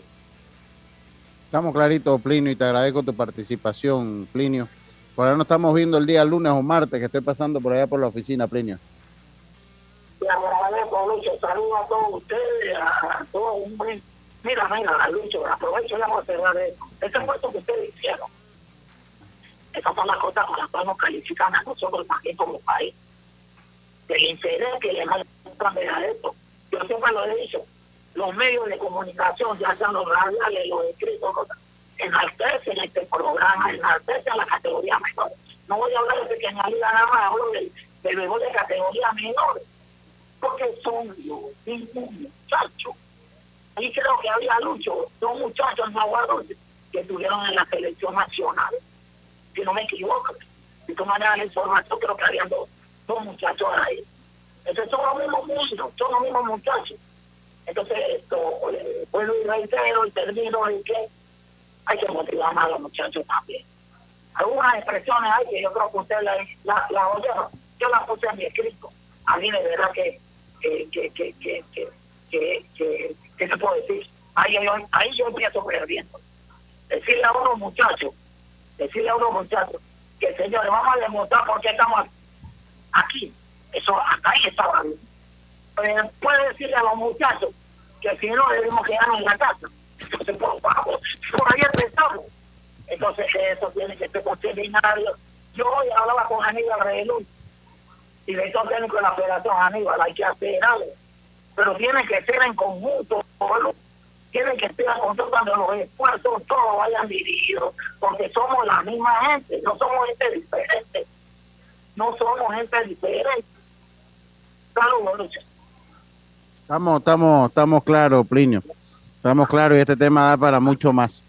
Estamos claritos, Plinio, y te agradezco tu participación, Plinio. Por ahora nos estamos viendo el día lunes o martes, que estoy pasando por allá por la oficina, Plinio. Te agradezco, Lucho. Saludos a todos ustedes, a, todos. Mira, mira, Lucho, aprovecho ya para cerrar esto. Ese puesto que ustedes hicieron esas son las cosas con las cuales nos califican a nosotros también como país. El interés que le dan a esto. Yo siempre lo he dicho, los medios de comunicación, ya sean los radiales, los escritos, enaltecen este programa, enaltecen la categoría menor. No voy a hablar de pequeña liga nada más, hablo del, del de categoría menor, porque son los mismos muchachos. Y creo que había lucho, dos muchachos en que estuvieron en la selección nacional si no me equivoco. Si tú manejas la información, creo que habían dos, dos muchachos ahí. Entonces son los mismos niños, son los mismos muchachos. Entonces, esto, eh, bueno, y reitero y termino en que hay que motivar más a los muchachos también. Algunas expresiones hay que yo creo que usted la, la, la oyeron, yo las puse en mi escrito. A mí de verdad que, que, que, que, que, que, que, que, ¿qué se puede decir? Ahí, ahí, ahí yo empiezo perdiendo. Decirle a unos muchachos decirle a unos muchachos que señores, vamos a demostrar por qué estamos aquí. Eso ahí estaba bien. Pero puede decirle a los muchachos que si no debemos quedarnos en la casa. Entonces, por favor, por ahí empezamos. Entonces, eso tiene que ser binario. Yo hoy hablaba con Aníbal le estoy técnico de la Federación Aníbal, hay que hacer algo. Pero tiene que ser en conjunto, tienen que estar control cuando los esfuerzos todos vayan dirigidos, porque somos la misma gente, no somos gente diferente, no somos gente diferente. Saludos, Estamos, estamos, estamos claros, Plinio. Estamos claros y este tema da para mucho más.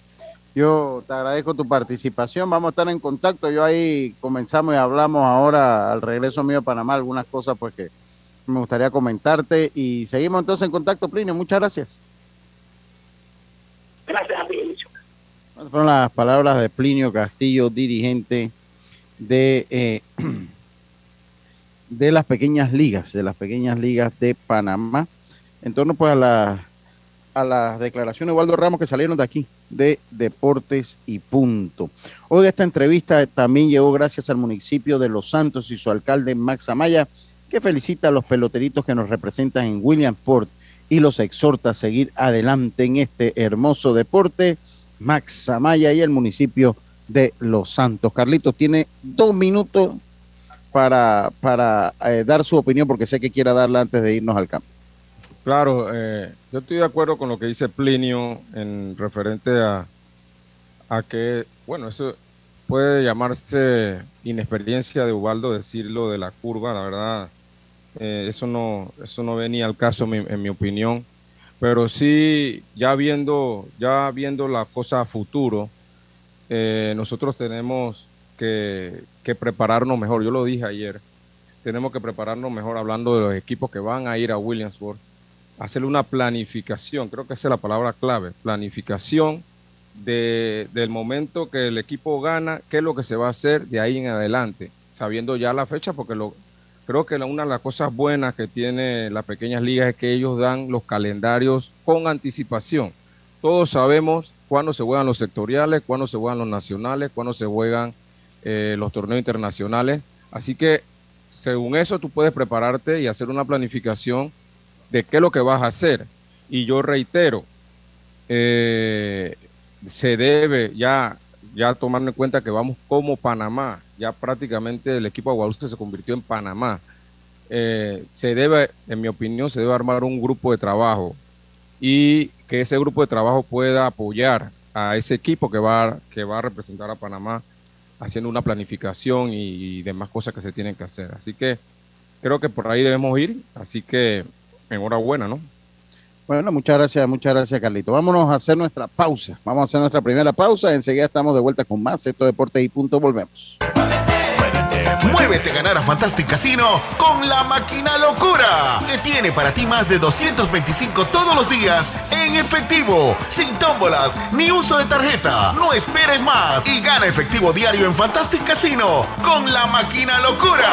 Yo te agradezco tu participación. Vamos a estar en contacto. Yo ahí comenzamos y hablamos ahora al regreso mío a Panamá, algunas cosas pues que me gustaría comentarte. Y seguimos entonces en contacto, Plinio. Muchas gracias. Gracias fueron las palabras de Plinio Castillo, dirigente de, eh, de las pequeñas ligas, de las pequeñas ligas de Panamá, en torno pues a, la, a las declaraciones de Waldo Ramos que salieron de aquí, de Deportes y Punto. Hoy esta entrevista también llegó gracias al municipio de Los Santos y su alcalde Max Amaya, que felicita a los peloteritos que nos representan en Williamsport y los exhorta a seguir adelante en este hermoso deporte. Max Amaya y el municipio de Los Santos. Carlitos tiene dos minutos para, para eh, dar su opinión porque sé que quiera darla antes de irnos al campo. Claro, eh, yo estoy de acuerdo con lo que dice Plinio en referente a, a que, bueno, eso puede llamarse inexperiencia de Ubaldo decirlo de la curva, la verdad, eh, eso no eso no venía al caso en mi opinión pero sí ya viendo ya viendo la cosa a futuro eh, nosotros tenemos que, prepararnos mejor. Yo lo dije ayer tenemos que prepararnos mejor hablando de los equipos que van a ir a Williamsburg hacerle una planificación creo que esa es la palabra clave planificación de, del momento que el equipo gana qué es lo que se va a hacer de ahí en adelante sabiendo ya la fecha porque lo Creo que una de las cosas buenas que tiene las pequeñas ligas es que ellos dan los calendarios con anticipación. Todos sabemos cuándo se juegan los sectoriales, cuándo se juegan los nacionales, cuándo se juegan eh, los torneos internacionales. Así que según eso tú puedes prepararte y hacer una planificación de qué es lo que vas a hacer. Y yo reitero, eh, se debe ya, ya tomar en cuenta que vamos como Panamá ya prácticamente el equipo Agualuste se convirtió en Panamá. Eh, se debe, en mi opinión, se debe armar un grupo de trabajo y que ese grupo de trabajo pueda apoyar a ese equipo que va, que va a representar a Panamá haciendo una planificación y, demás cosas que se tienen que hacer. Así que creo que por ahí debemos ir, así que enhorabuena, ¿no? Bueno, muchas gracias, muchas gracias, Carlito. Vámonos a hacer nuestra pausa. Vamos a hacer nuestra primera pausa. Enseguida estamos de vuelta con más. Esto Deportes y Punto. Volvemos. Muévete a ganar a Fantastic Casino con la máquina locura, que tiene para ti más de 225 todos los días en efectivo, sin tómbolas ni uso de tarjeta. No esperes más y gana efectivo diario en Fantastic Casino con la máquina locura.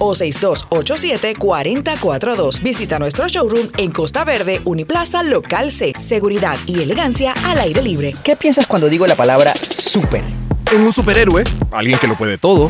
o 6287-4042. Visita nuestro showroom en Costa Verde, Uniplaza, Local C. Seguridad y elegancia al aire libre. ¿Qué piensas cuando digo la palabra super? En un superhéroe, alguien que lo puede todo.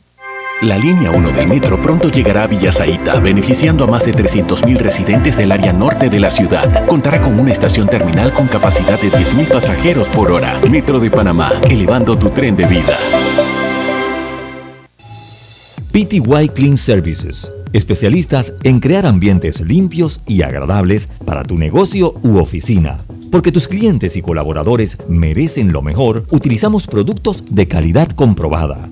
La línea 1 del metro pronto llegará a Villasaita, beneficiando a más de 300.000 residentes del área norte de la ciudad. Contará con una estación terminal con capacidad de 10.000 pasajeros por hora. Metro de Panamá, elevando tu tren de vida. PTY Clean Services, especialistas en crear ambientes limpios y agradables para tu negocio u oficina. Porque tus clientes y colaboradores merecen lo mejor, utilizamos productos de calidad comprobada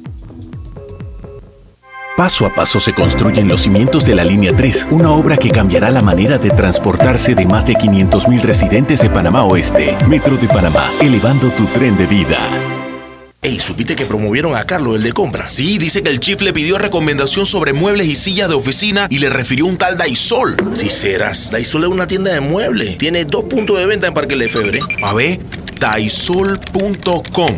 Paso a paso se construyen los cimientos de la Línea 3, una obra que cambiará la manera de transportarse de más de 500.000 residentes de Panamá Oeste. Metro de Panamá, elevando tu tren de vida. Ey, ¿supiste que promovieron a Carlos, el de compra? Sí, dice que el chief le pidió recomendación sobre muebles y sillas de oficina y le refirió un tal Daisol. Si serás, Daisol es una tienda de muebles. Tiene dos puntos de venta en Parque Lefebvre. A ver, daisol.com.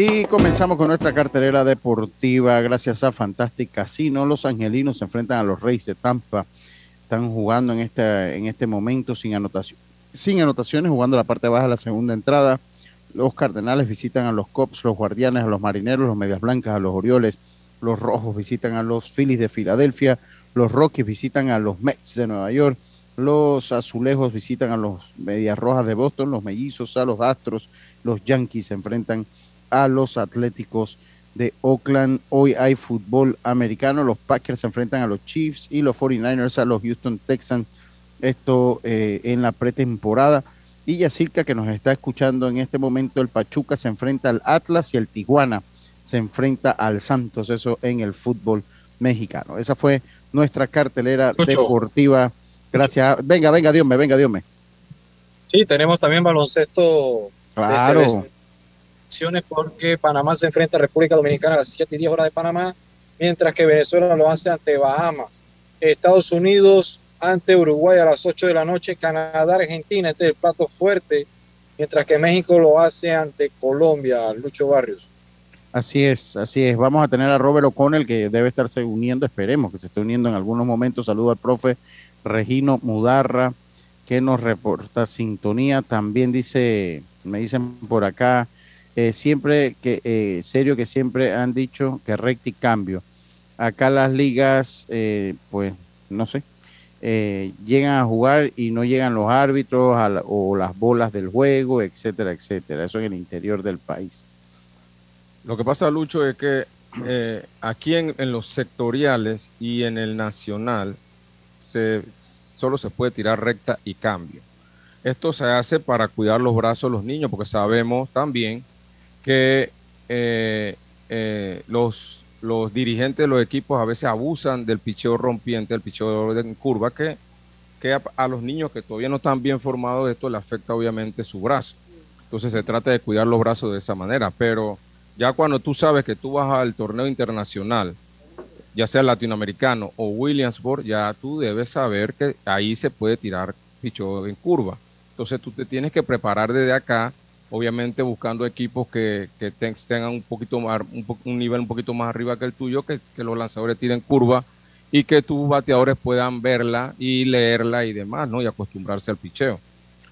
Y comenzamos con nuestra cartelera deportiva. Gracias a Fantastic Casino, los angelinos se enfrentan a los Reyes de Tampa. Están jugando en este, en este momento sin anotación, sin anotaciones, jugando la parte baja de la segunda entrada. Los Cardenales visitan a los Cops, los Guardianes a los Marineros, los Medias Blancas a los Orioles, los Rojos visitan a los Phillies de Filadelfia, los Rockies visitan a los Mets de Nueva York, los Azulejos visitan a los Medias Rojas de Boston, los Mellizos a los Astros, los Yankees se enfrentan a los Atléticos de Oakland. Hoy hay fútbol americano, los Packers se enfrentan a los Chiefs y los 49ers a los Houston Texans. Esto eh, en la pretemporada. Y Yacirca, que nos está escuchando en este momento, el Pachuca se enfrenta al Atlas y el Tijuana se enfrenta al Santos, eso en el fútbol mexicano. Esa fue nuestra cartelera deportiva. Gracias. Venga, venga, Dios me, venga, Dios me. Sí, tenemos también baloncesto claro. de porque Panamá se enfrenta a República Dominicana a las 7 y 10 horas de Panamá, mientras que Venezuela lo hace ante Bahamas. Estados Unidos ante Uruguay a las 8 de la noche, Canadá, Argentina, este es el plato fuerte, mientras que México lo hace ante Colombia, Lucho Barrios. Así es, así es. Vamos a tener a Robert O'Connell que debe estarse uniendo, esperemos que se esté uniendo en algunos momentos. Saludo al profe Regino Mudarra que nos reporta sintonía. También dice, me dicen por acá, eh, siempre que, eh, serio que siempre han dicho que recti cambio. Acá las ligas, eh, pues no sé, llegan a jugar y no llegan los árbitros o las bolas del juego, etcétera, etcétera. Eso en el interior del país. Lo que pasa, Lucho, es que eh, aquí en, los sectoriales y en el nacional se, solo se puede tirar recta y cambio. Esto se hace para cuidar los brazos de los niños, porque sabemos también que eh, eh, los, los dirigentes de los equipos a veces abusan del picheo rompiente, del picheo en curva, que, que a, los niños que todavía no están bien formados, esto le afecta obviamente su brazo. Entonces se trata de cuidar los brazos de esa manera, pero ya cuando tú sabes que tú vas al torneo internacional, ya sea latinoamericano o Williamsburg, ya tú debes saber que ahí se puede tirar picho en curva. Entonces tú te tienes que preparar desde acá, obviamente buscando equipos que, tengan un poquito más, un, nivel un poquito más arriba que el tuyo, que, los lanzadores tiren curva y que tus bateadores puedan verla y leerla y demás, ¿no? Y acostumbrarse al picheo.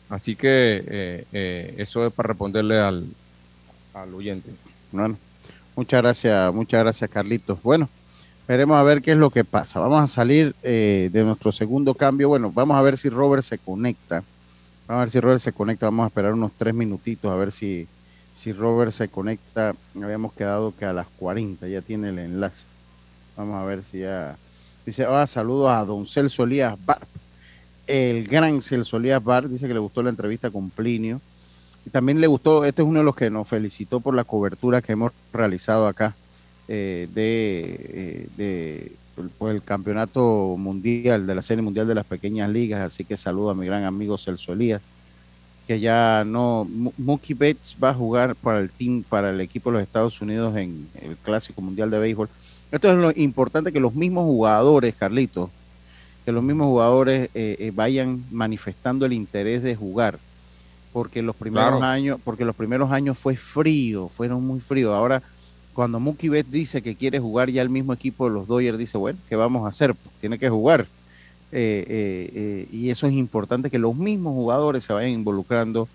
Así que eh, eh, eso es para responderle al, al oyente. Bueno, muchas gracias, muchas gracias Carlitos. Bueno, veremos a ver qué es lo que pasa. Vamos a salir eh, de nuestro segundo cambio. Bueno, vamos a ver si Robert se conecta. A ver si Robert se conecta. Vamos a esperar unos tres minutitos a ver si, si Robert se conecta. Habíamos quedado que a las 40 ya tiene el enlace. Vamos a ver si ya. Dice, ah, saludos a don Celso Elías Bar. El gran Celso Elías Bar dice que le gustó la entrevista con Plinio también le gustó, este es uno de los que nos felicitó por la cobertura que hemos realizado acá eh, de, eh, por el campeonato mundial, de la serie mundial de las pequeñas ligas, así que saludo a mi gran amigo Celso Elías, que ya no, Mookie Betts va a jugar para el team, para el equipo de los Estados Unidos en el Clásico Mundial de Béisbol. Esto es lo importante que los mismos jugadores, Carlitos, que los mismos jugadores eh, vayan manifestando el interés de jugar porque los primeros años, porque los primeros años fue frío, fueron muy fríos. Ahora, cuando Mookie Betts dice que quiere jugar ya el mismo equipo de los Dodgers, dice, bueno, ¿qué vamos a hacer? Tiene que jugar. Eh, eh, eh, y eso es importante que los mismos jugadores se vayan involucrando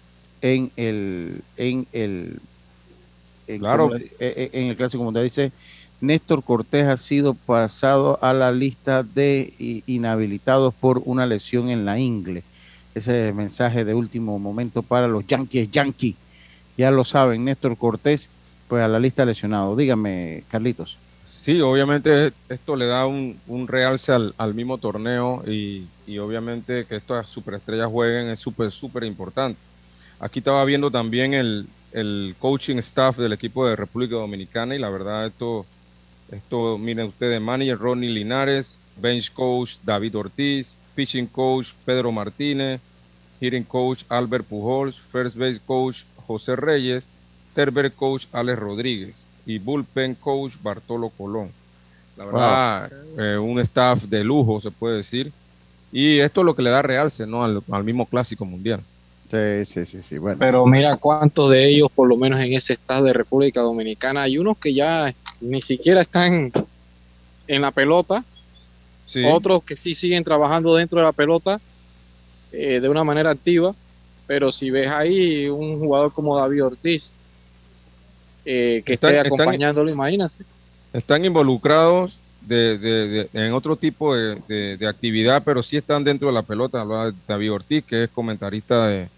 en el en el en, claro. en el clásico mundial dice Néstor Cortés ha sido pasado a la lista de inhabilitados por una lesión en la ingle ese mensaje de último momento para los Yankees Yankee. Ya lo saben, Néstor Cortés, pues a la lista lesionado. Dígame, Carlitos. Sí, obviamente esto le da un, realce al, mismo torneo y, obviamente que estas superestrellas jueguen es súper, súper importante. Aquí estaba viendo también el, el, coaching staff del equipo de República Dominicana y la verdad esto, esto miren ustedes, manager Ronnie Linares, bench coach David Ortiz, pitching coach Pedro Martínez, hitting coach Albert Pujols, first base coach José Reyes, third coach Alex Rodríguez y bullpen coach Bartolo Colón. La verdad, eh, un staff de lujo, se puede decir. Y esto es lo que le da realce ¿no? al, mismo clásico mundial. Sí, sí, sí, sí. Bueno. Pero mira cuántos de ellos, por lo menos en ese estado de República Dominicana, hay unos que ya ni siquiera están en la pelota Otros que sí siguen trabajando dentro de la pelota eh, de una manera activa, pero si ves ahí un jugador como David Ortiz, eh, que esté acompañándolo, imagínate. Están involucrados de, en otro tipo de, actividad, pero sí están dentro de la pelota. Hablaba David Ortiz, que es comentarista en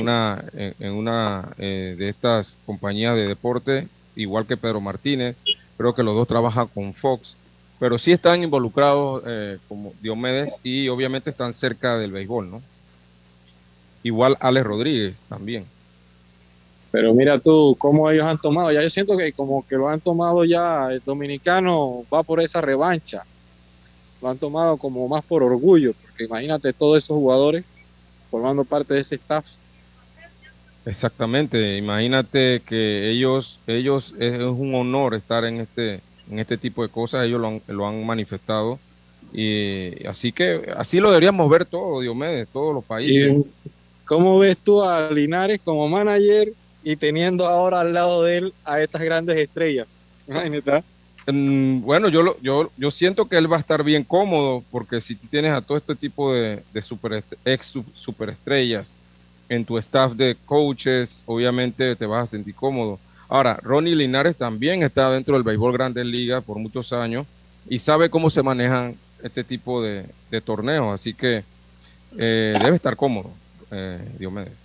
una, en, una eh, de estas compañías de deporte, igual que Pedro Martínez. Creo que los dos trabajan con Fox, pero sí están involucrados eh, como Diomedes y obviamente están cerca del béisbol, ¿no? Igual Alex Rodríguez también. Pero mira tú cómo ellos han tomado. Ya yo siento que como que lo han tomado ya, el dominicano va por esa revancha. Lo han tomado como más por orgullo, porque imagínate todos esos jugadores formando parte de ese staff. Exactamente, imagínate que ellos, ellos es, un honor estar en este, en este tipo de cosas, ellos lo han, lo han manifestado. Y así que así lo deberíamos ver todo, Diomedes, todos los países. ¿Cómo ves tú a Linares como manager y teniendo ahora al lado de él a estas grandes estrellas. Mm, bueno, yo, yo, yo siento que él va a estar bien cómodo porque si tienes a todo este tipo de, de super, ex superestrellas en tu staff de coaches, obviamente te vas a sentir cómodo. Ahora, Ronnie Linares también está dentro del béisbol Grandes Ligas por muchos años y sabe cómo se manejan este tipo de, torneos, así que eh, debe estar cómodo, eh, Diomedes.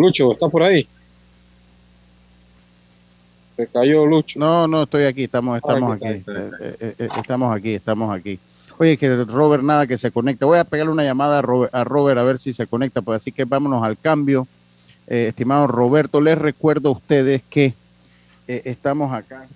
Lucho, ¿estás por ahí? Se cayó Lucho. No, no, estoy aquí, estamos, estamos aquí. Eh, eh, eh, estamos aquí, estamos aquí. Oye, que Robert nada que se conecta. Voy a pegarle una llamada a Robert a, ver si se conecta, pues así que vámonos al cambio. estimado Roberto, les recuerdo a ustedes que estamos acá.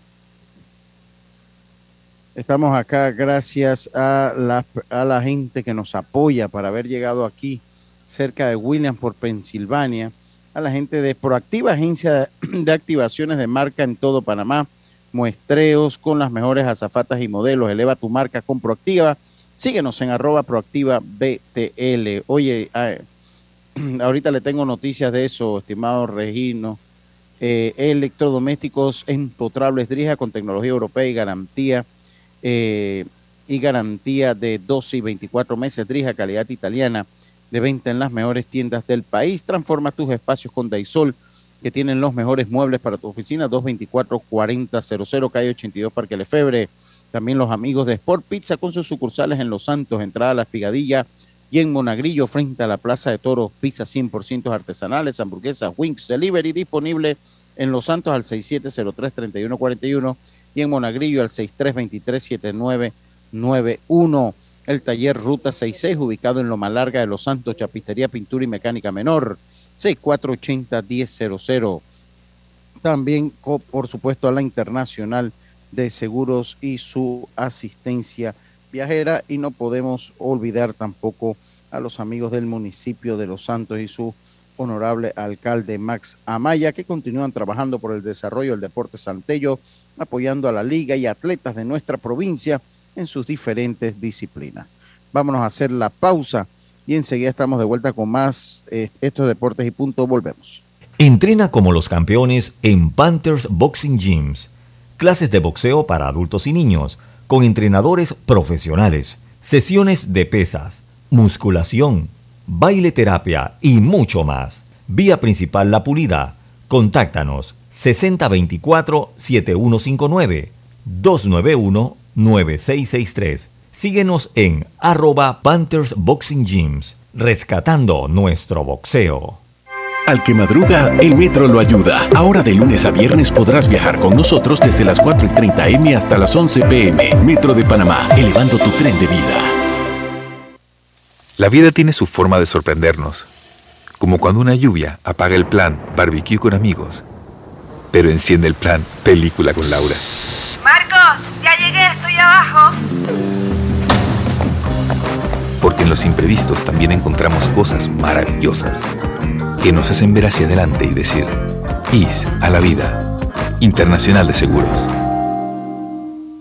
Estamos acá gracias a la, a la gente que nos apoya para haber llegado aquí cerca de Williams por Pensilvania a la gente de Proactiva, agencia de activaciones de marca en todo Panamá, muestreos con las mejores azafatas y modelos. Eleva tu marca con Proactiva. Síguenos en arroba proactiva BTL. Oye, ahorita le tengo noticias de eso, estimado Regino. Eh, electrodomésticos empotrables Drija con tecnología europea y garantía eh, y garantía de 12 y 24 meses Drija calidad italiana de venta en las mejores tiendas del país. Transforma tus espacios con Daisol, que tienen los mejores muebles para tu oficina, 224-4000, calle 82, Parque Lefebre. También los amigos de Sport Pizza con sus sucursales en Los Santos, entrada a la Espigadilla y en Monagrillo, frente a la Plaza de Toros, pizza 100% artesanales, hamburguesas, wings, delivery disponible en Los Santos al 6703-3141 y en Monagrillo al 6323-7991 el taller Ruta 66, ubicado en Loma Larga de Los Santos, Chapistería, Pintura y Mecánica Menor, 6480-1000. También, por supuesto, a la Internacional de Seguros y su asistencia viajera. Y no podemos olvidar tampoco a los amigos del municipio de Los Santos y su honorable alcalde Max Amaya, que continúan trabajando por el desarrollo del deporte santello, apoyando a la liga y atletas de nuestra provincia en sus diferentes disciplinas. Vámonos a hacer la pausa y enseguida estamos de vuelta con más eh, estos deportes y punto. Volvemos. Entrena como los campeones en Panthers Boxing Gyms. Clases de boxeo para adultos y niños, con entrenadores profesionales, sesiones de pesas, musculación, baile terapia y mucho más. Vía principal La Pulida. Contáctanos 6024-7159 291 9663. Síguenos en arroba Panthers Boxing Gyms, rescatando nuestro boxeo. Al que madruga, el metro lo ayuda. Ahora de lunes a viernes podrás viajar con nosotros desde las 4 y 30 M hasta las 11 PM. Metro de Panamá, elevando tu tren de vida. La vida tiene su forma de sorprendernos. Como cuando una lluvia apaga el plan barbecue con amigos, pero enciende el plan película con Laura. Porque en los imprevistos también encontramos cosas maravillosas que nos hacen ver hacia adelante y decir, IS a la vida. Internacional de Seguros.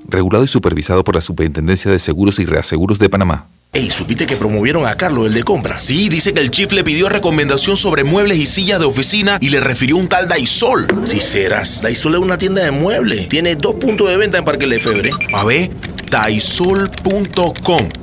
Regulado y supervisado por la Superintendencia de Seguros y Reaseguros de Panamá. Ey, ¿supiste que promovieron a Carlos, el de compra? Sí, dice que el chief le pidió recomendación sobre muebles y sillas de oficina y le refirió un tal Daisol. Si serás, Daisol es una tienda de muebles. Tiene dos puntos de venta en Parque Lefebvre. A ver, daisol.com.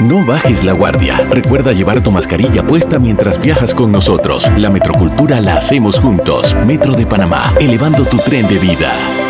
No bajes la guardia. Recuerda llevar tu mascarilla puesta mientras viajas con nosotros. La metrocultura la hacemos juntos. Metro de Panamá, elevando tu tren de vida.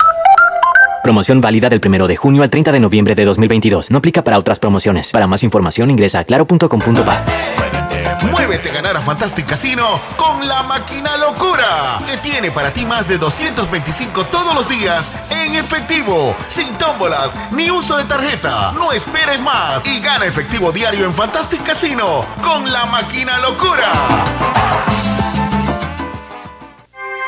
Promoción válida del 1 de junio al 30 de noviembre de 2022. No aplica para otras promociones. Para más información ingresa a claro.com.pa. Muévete a ganar a Fantastic Casino con la máquina locura, que tiene para ti más de 225 todos los días en efectivo, sin tómbolas ni uso de tarjeta. No esperes más y gana efectivo diario en Fantastic Casino con la máquina locura.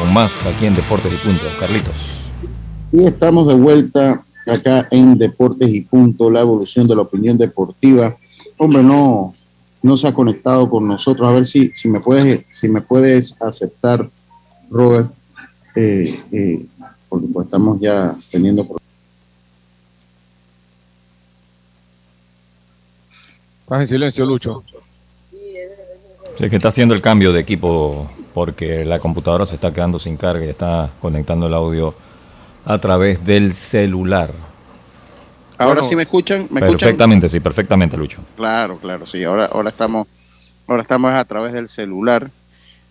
con más aquí en Deportes y Punto. Carlitos. Y estamos de vuelta acá en Deportes y Punto, la evolución de la opinión deportiva. Hombre, no, no se ha conectado con nosotros. A ver si, si, me, puedes, si me puedes aceptar, Robert, eh, eh, porque pues estamos ya teniendo problemas. Estás en silencio, Lucho. Sí, que está haciendo el cambio de equipo porque la computadora se está quedando sin carga y está conectando el audio a través del celular. Ahora sí me escuchan, ¿me perfectamente, sí, perfectamente, Lucho. Claro, claro, sí. Ahora, ahora estamos, ahora estamos a través del celular,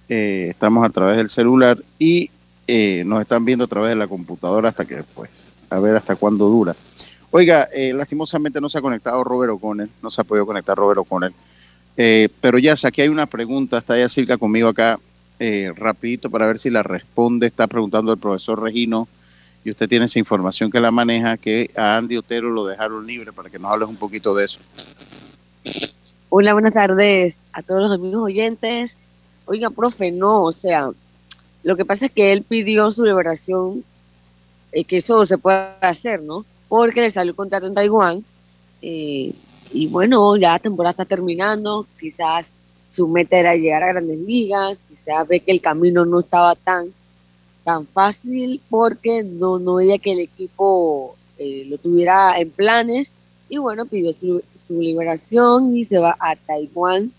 eh, estamos a través del celular y eh, nos están viendo a través de la computadora hasta que, pues, a ver hasta cuándo dura. Oiga, eh, lastimosamente no se ha conectado Robert O'Connell, no se ha podido conectar Robert O'Connell. Eh, pero ya aquí hay una pregunta, está ya cerca conmigo acá, eh, rapidito para ver si la responde. Está preguntando el profesor Regino y usted tiene esa información que la maneja, que a Andy Otero lo dejaron libre para que nos hables un poquito de eso. Hola, buenas tardes a todos los amigos oyentes. Oiga, profe, no, o sea, lo que pasa es que él pidió su liberación, eh, que eso se puede hacer, ¿no? Porque le salió el contrato en Taiwán. Eh, y bueno, ya la temporada está terminando, quizás su meta era llegar a grandes ligas, quizás ve que el camino no estaba tan, tan fácil porque no, no veía que el equipo eh, lo tuviera en planes y bueno, pidió su, su liberación y se va a Taiwán.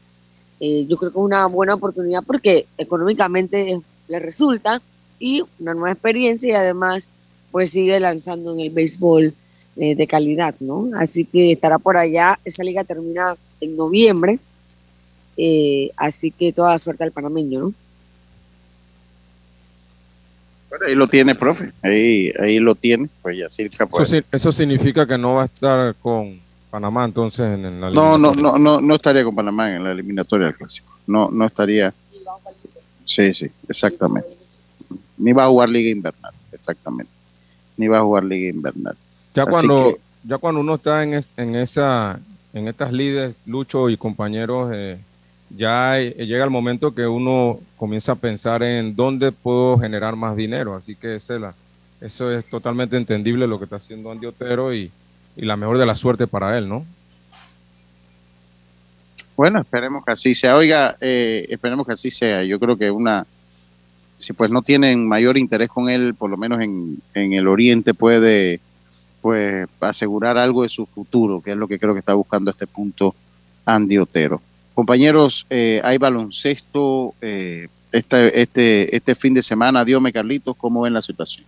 Eh, yo creo que es una buena oportunidad porque económicamente le resulta y una nueva experiencia y además pues sigue lanzando en el béisbol eh, de calidad, ¿no? Así que estará por allá, esa liga termina en noviembre, eh, así que toda la suerte al panameño, ¿no? Bueno, ahí lo tiene, profe, ahí, ahí lo tiene, pues ya circa Eso, si- eso significa que no va a estar con Panamá entonces en, en la No, no, no, no, no estaría con Panamá en la eliminatoria del clásico. No, no estaría. Sí, sí, exactamente. Ni va a jugar Liga Invernal. exactamente. Ni va a jugar Liga Invernal. Ya cuando, ya cuando uno está en, en, esa, en estas líderes, Lucho y compañeros, eh, ya llega el momento que uno comienza a pensar en dónde puedo generar más dinero. Así que esa eso es totalmente entendible lo que está haciendo Andy Otero y, y la mejor de la suerte para él, ¿no? Bueno, esperemos que así sea. Oiga, eh, esperemos que así sea. Yo creo que una, si pues no tienen mayor interés con él, por lo menos en, en el Oriente puede pues asegurar algo de su futuro, que es lo que creo que está buscando a este punto Andy Otero. Compañeros, eh, hay baloncesto eh, este, este, este fin de semana. Diome Carlitos, ¿cómo ven la situación?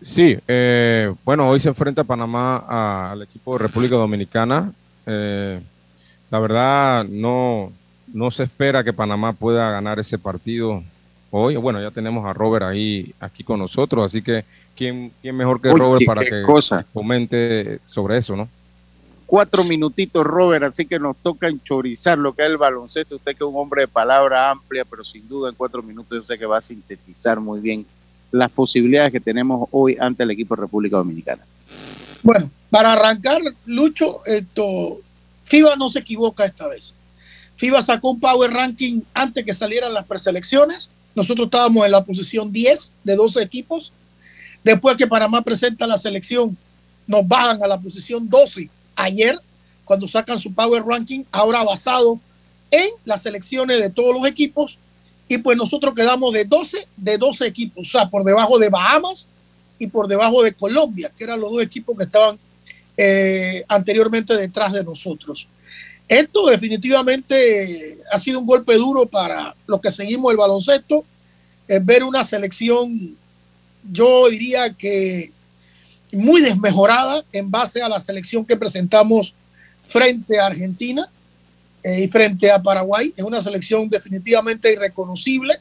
Sí, eh, bueno, hoy se enfrenta Panamá al equipo de República Dominicana. la verdad, no, no se espera que Panamá pueda ganar ese partido hoy. Bueno, ya tenemos a Robert ahí aquí con nosotros, así que ¿quién, quién mejor que Robert para que comente sobre eso, no? Cuatro minutitos, Robert, así que nos toca enchorizar lo que es el baloncesto. Usted que es un hombre de palabra amplia, pero sin duda en cuatro minutos yo sé que va a sintetizar muy bien las posibilidades que tenemos hoy ante el equipo de República Dominicana. Bueno, para arrancar, Lucho, esto, FIBA no se equivoca esta vez. FIBA sacó un power ranking antes que salieran las preselecciones. Nosotros estábamos en la posición 10 de 12 equipos. Después que Panamá presenta la selección, nos bajan a la posición 12 ayer, cuando sacan su power ranking, ahora basado en las selecciones de todos los equipos. Y pues nosotros quedamos de 12 de 12 equipos, o sea, por debajo de Bahamas y por debajo de Colombia, que eran los dos equipos que estaban eh, anteriormente detrás de nosotros. Esto definitivamente ha sido un golpe duro para los que seguimos el baloncesto, es ver una selección yo diría que muy desmejorada en base a la selección que presentamos frente a Argentina eh, y frente a Paraguay. Es una selección definitivamente irreconocible,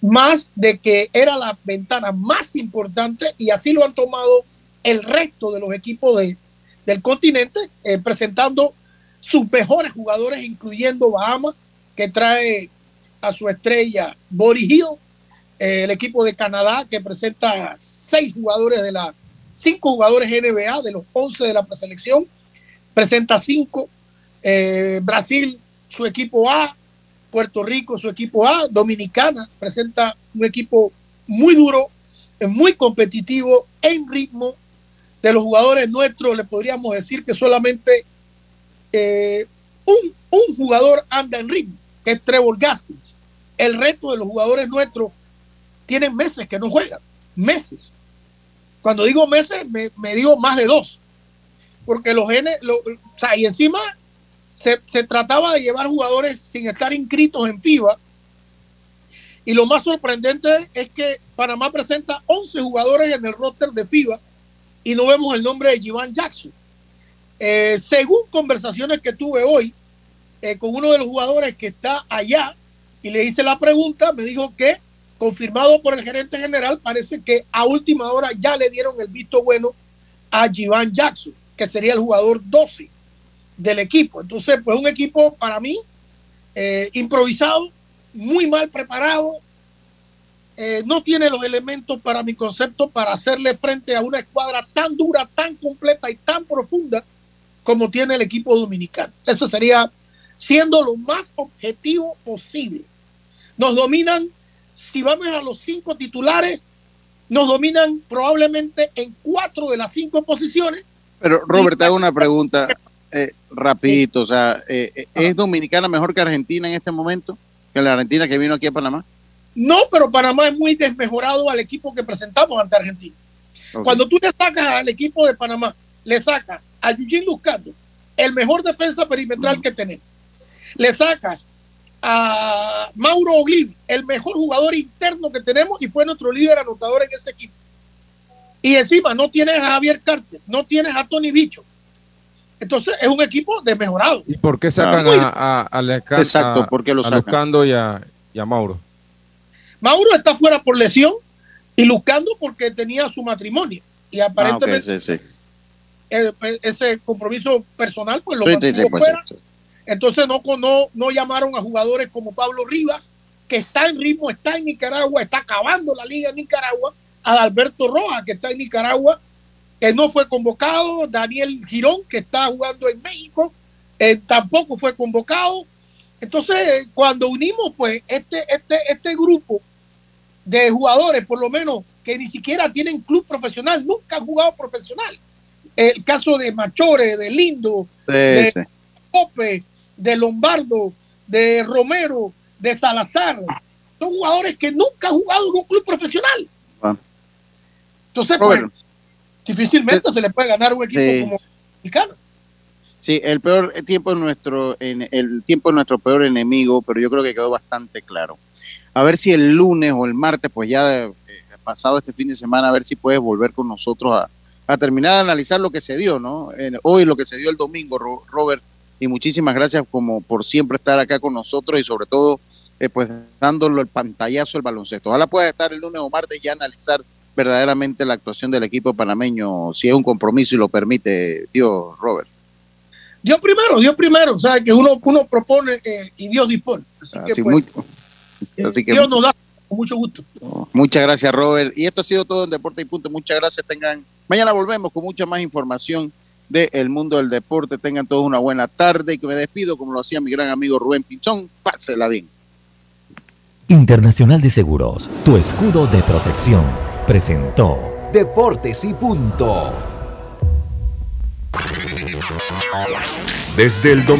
más de que era la ventana más importante y así lo han tomado el resto de los equipos de, del continente, eh, presentando sus mejores jugadores, incluyendo Bahamas, que trae a su estrella Boris Hill, eh, el equipo de Canadá que presenta seis jugadores de la, cinco jugadores NBA de los once de la preselección, presenta cinco. Eh, Brasil, su equipo A, Puerto Rico, su equipo A, Dominicana, presenta un equipo muy duro, muy competitivo, en ritmo. De los jugadores nuestros, le podríamos decir que solamente eh, un, un jugador anda en ritmo, que es Trevor Gaskins. El resto de los jugadores nuestros tienen meses que no juegan, meses. Cuando digo meses, me, digo más de dos. Porque los genes, o sea, y encima se, trataba de llevar jugadores sin estar inscritos en FIBA. Y lo más sorprendente es que Panamá presenta 11 jugadores en el roster de FIBA y no vemos el nombre de Jivan Jackson. Eh, según conversaciones que tuve hoy eh, con uno de los jugadores que está allá y le hice la pregunta, me dijo que confirmado por el gerente general, parece que a última hora ya le dieron el visto bueno a Jivan Jackson, que sería el jugador 12 del equipo. Entonces, pues un equipo para mí eh, improvisado, muy mal preparado, eh, no tiene los elementos para mi concepto para hacerle frente a una escuadra tan dura, tan completa y tan profunda como tiene el equipo dominicano. Eso sería siendo lo más objetivo posible. Nos dominan si vamos a los cinco titulares, nos dominan probablemente en cuatro de las cinco posiciones. Pero Robert, te hago una pregunta eh, rapidito. O sea, eh, eh, ¿es Dominicana mejor que Argentina en este momento? ¿Que la Argentina que vino aquí a Panamá? No, pero Panamá es muy desmejorado al equipo que presentamos ante Argentina. Cuando tú le sacas al equipo de Panamá, le sacas a Eugene Luzcando, el mejor defensa perimetral que tenemos. Le sacas a Mauro Ogliv, el mejor jugador interno que tenemos y fue nuestro líder anotador en ese equipo. Y encima no tienes a Javier Carter, no tienes a Tony Bicho. Entonces es un equipo desmejorado. ¿Y por qué sacan a, a, a, Exacto, porque lo Lucando y a, Mauro? Mauro está fuera por lesión y Lucando porque tenía su matrimonio. Y aparentemente ah, e, e, ese compromiso personal pues lo mantuvo fuera entonces no, no, no llamaron a jugadores como Pablo Rivas, que está en ritmo, está en Nicaragua, está acabando la liga en Nicaragua, Adalberto Rojas, que está en Nicaragua, que no fue convocado, Daniel Girón, que está jugando en México, eh, tampoco fue convocado. Entonces, cuando unimos, pues, este, este, este grupo de jugadores, por lo menos, que ni siquiera tienen club profesional, nunca han jugado profesional. El caso de Machore, de Lindo, de Pope, de Lombardo, de Romero, de Salazar, son jugadores que nunca han jugado en un club profesional. Ah. Entonces, pues, difícilmente se le puede ganar un equipo como mexicano. Sí, el peor tiempo es nuestro, en, el tiempo es nuestro peor enemigo, pero yo creo que quedó bastante claro. A ver si el lunes o el martes, pues ya eh, pasado este fin de semana, a ver si puedes volver con nosotros a, a terminar de analizar lo que se dio, ¿no? hoy lo que se dio el domingo, Robert, y muchísimas gracias como por siempre estar acá con nosotros y sobre todo eh, pues dándolo el pantallazo al baloncesto. Ojalá pueda estar el lunes o martes y analizar verdaderamente la actuación del equipo panameño, si es un compromiso y lo permite, tío Robert. Dios primero, Dios primero, o sea, que uno, uno propone eh, y Dios dispone. Así, que, pues, eh, Dios nos da con mucho gusto. Muchas gracias, Robert. Y esto ha sido todo en Deporte y Punto. Muchas gracias. Tengan. Mañana volvemos con mucha más información del mundo del deporte. Tengan todos una buena tarde y que me despido, como lo hacía mi gran amigo Rubén Pinchón. Pásela bien. Internacional de Seguros, tu escudo de protección, presentó Deportes y Punto. Desde el domingo.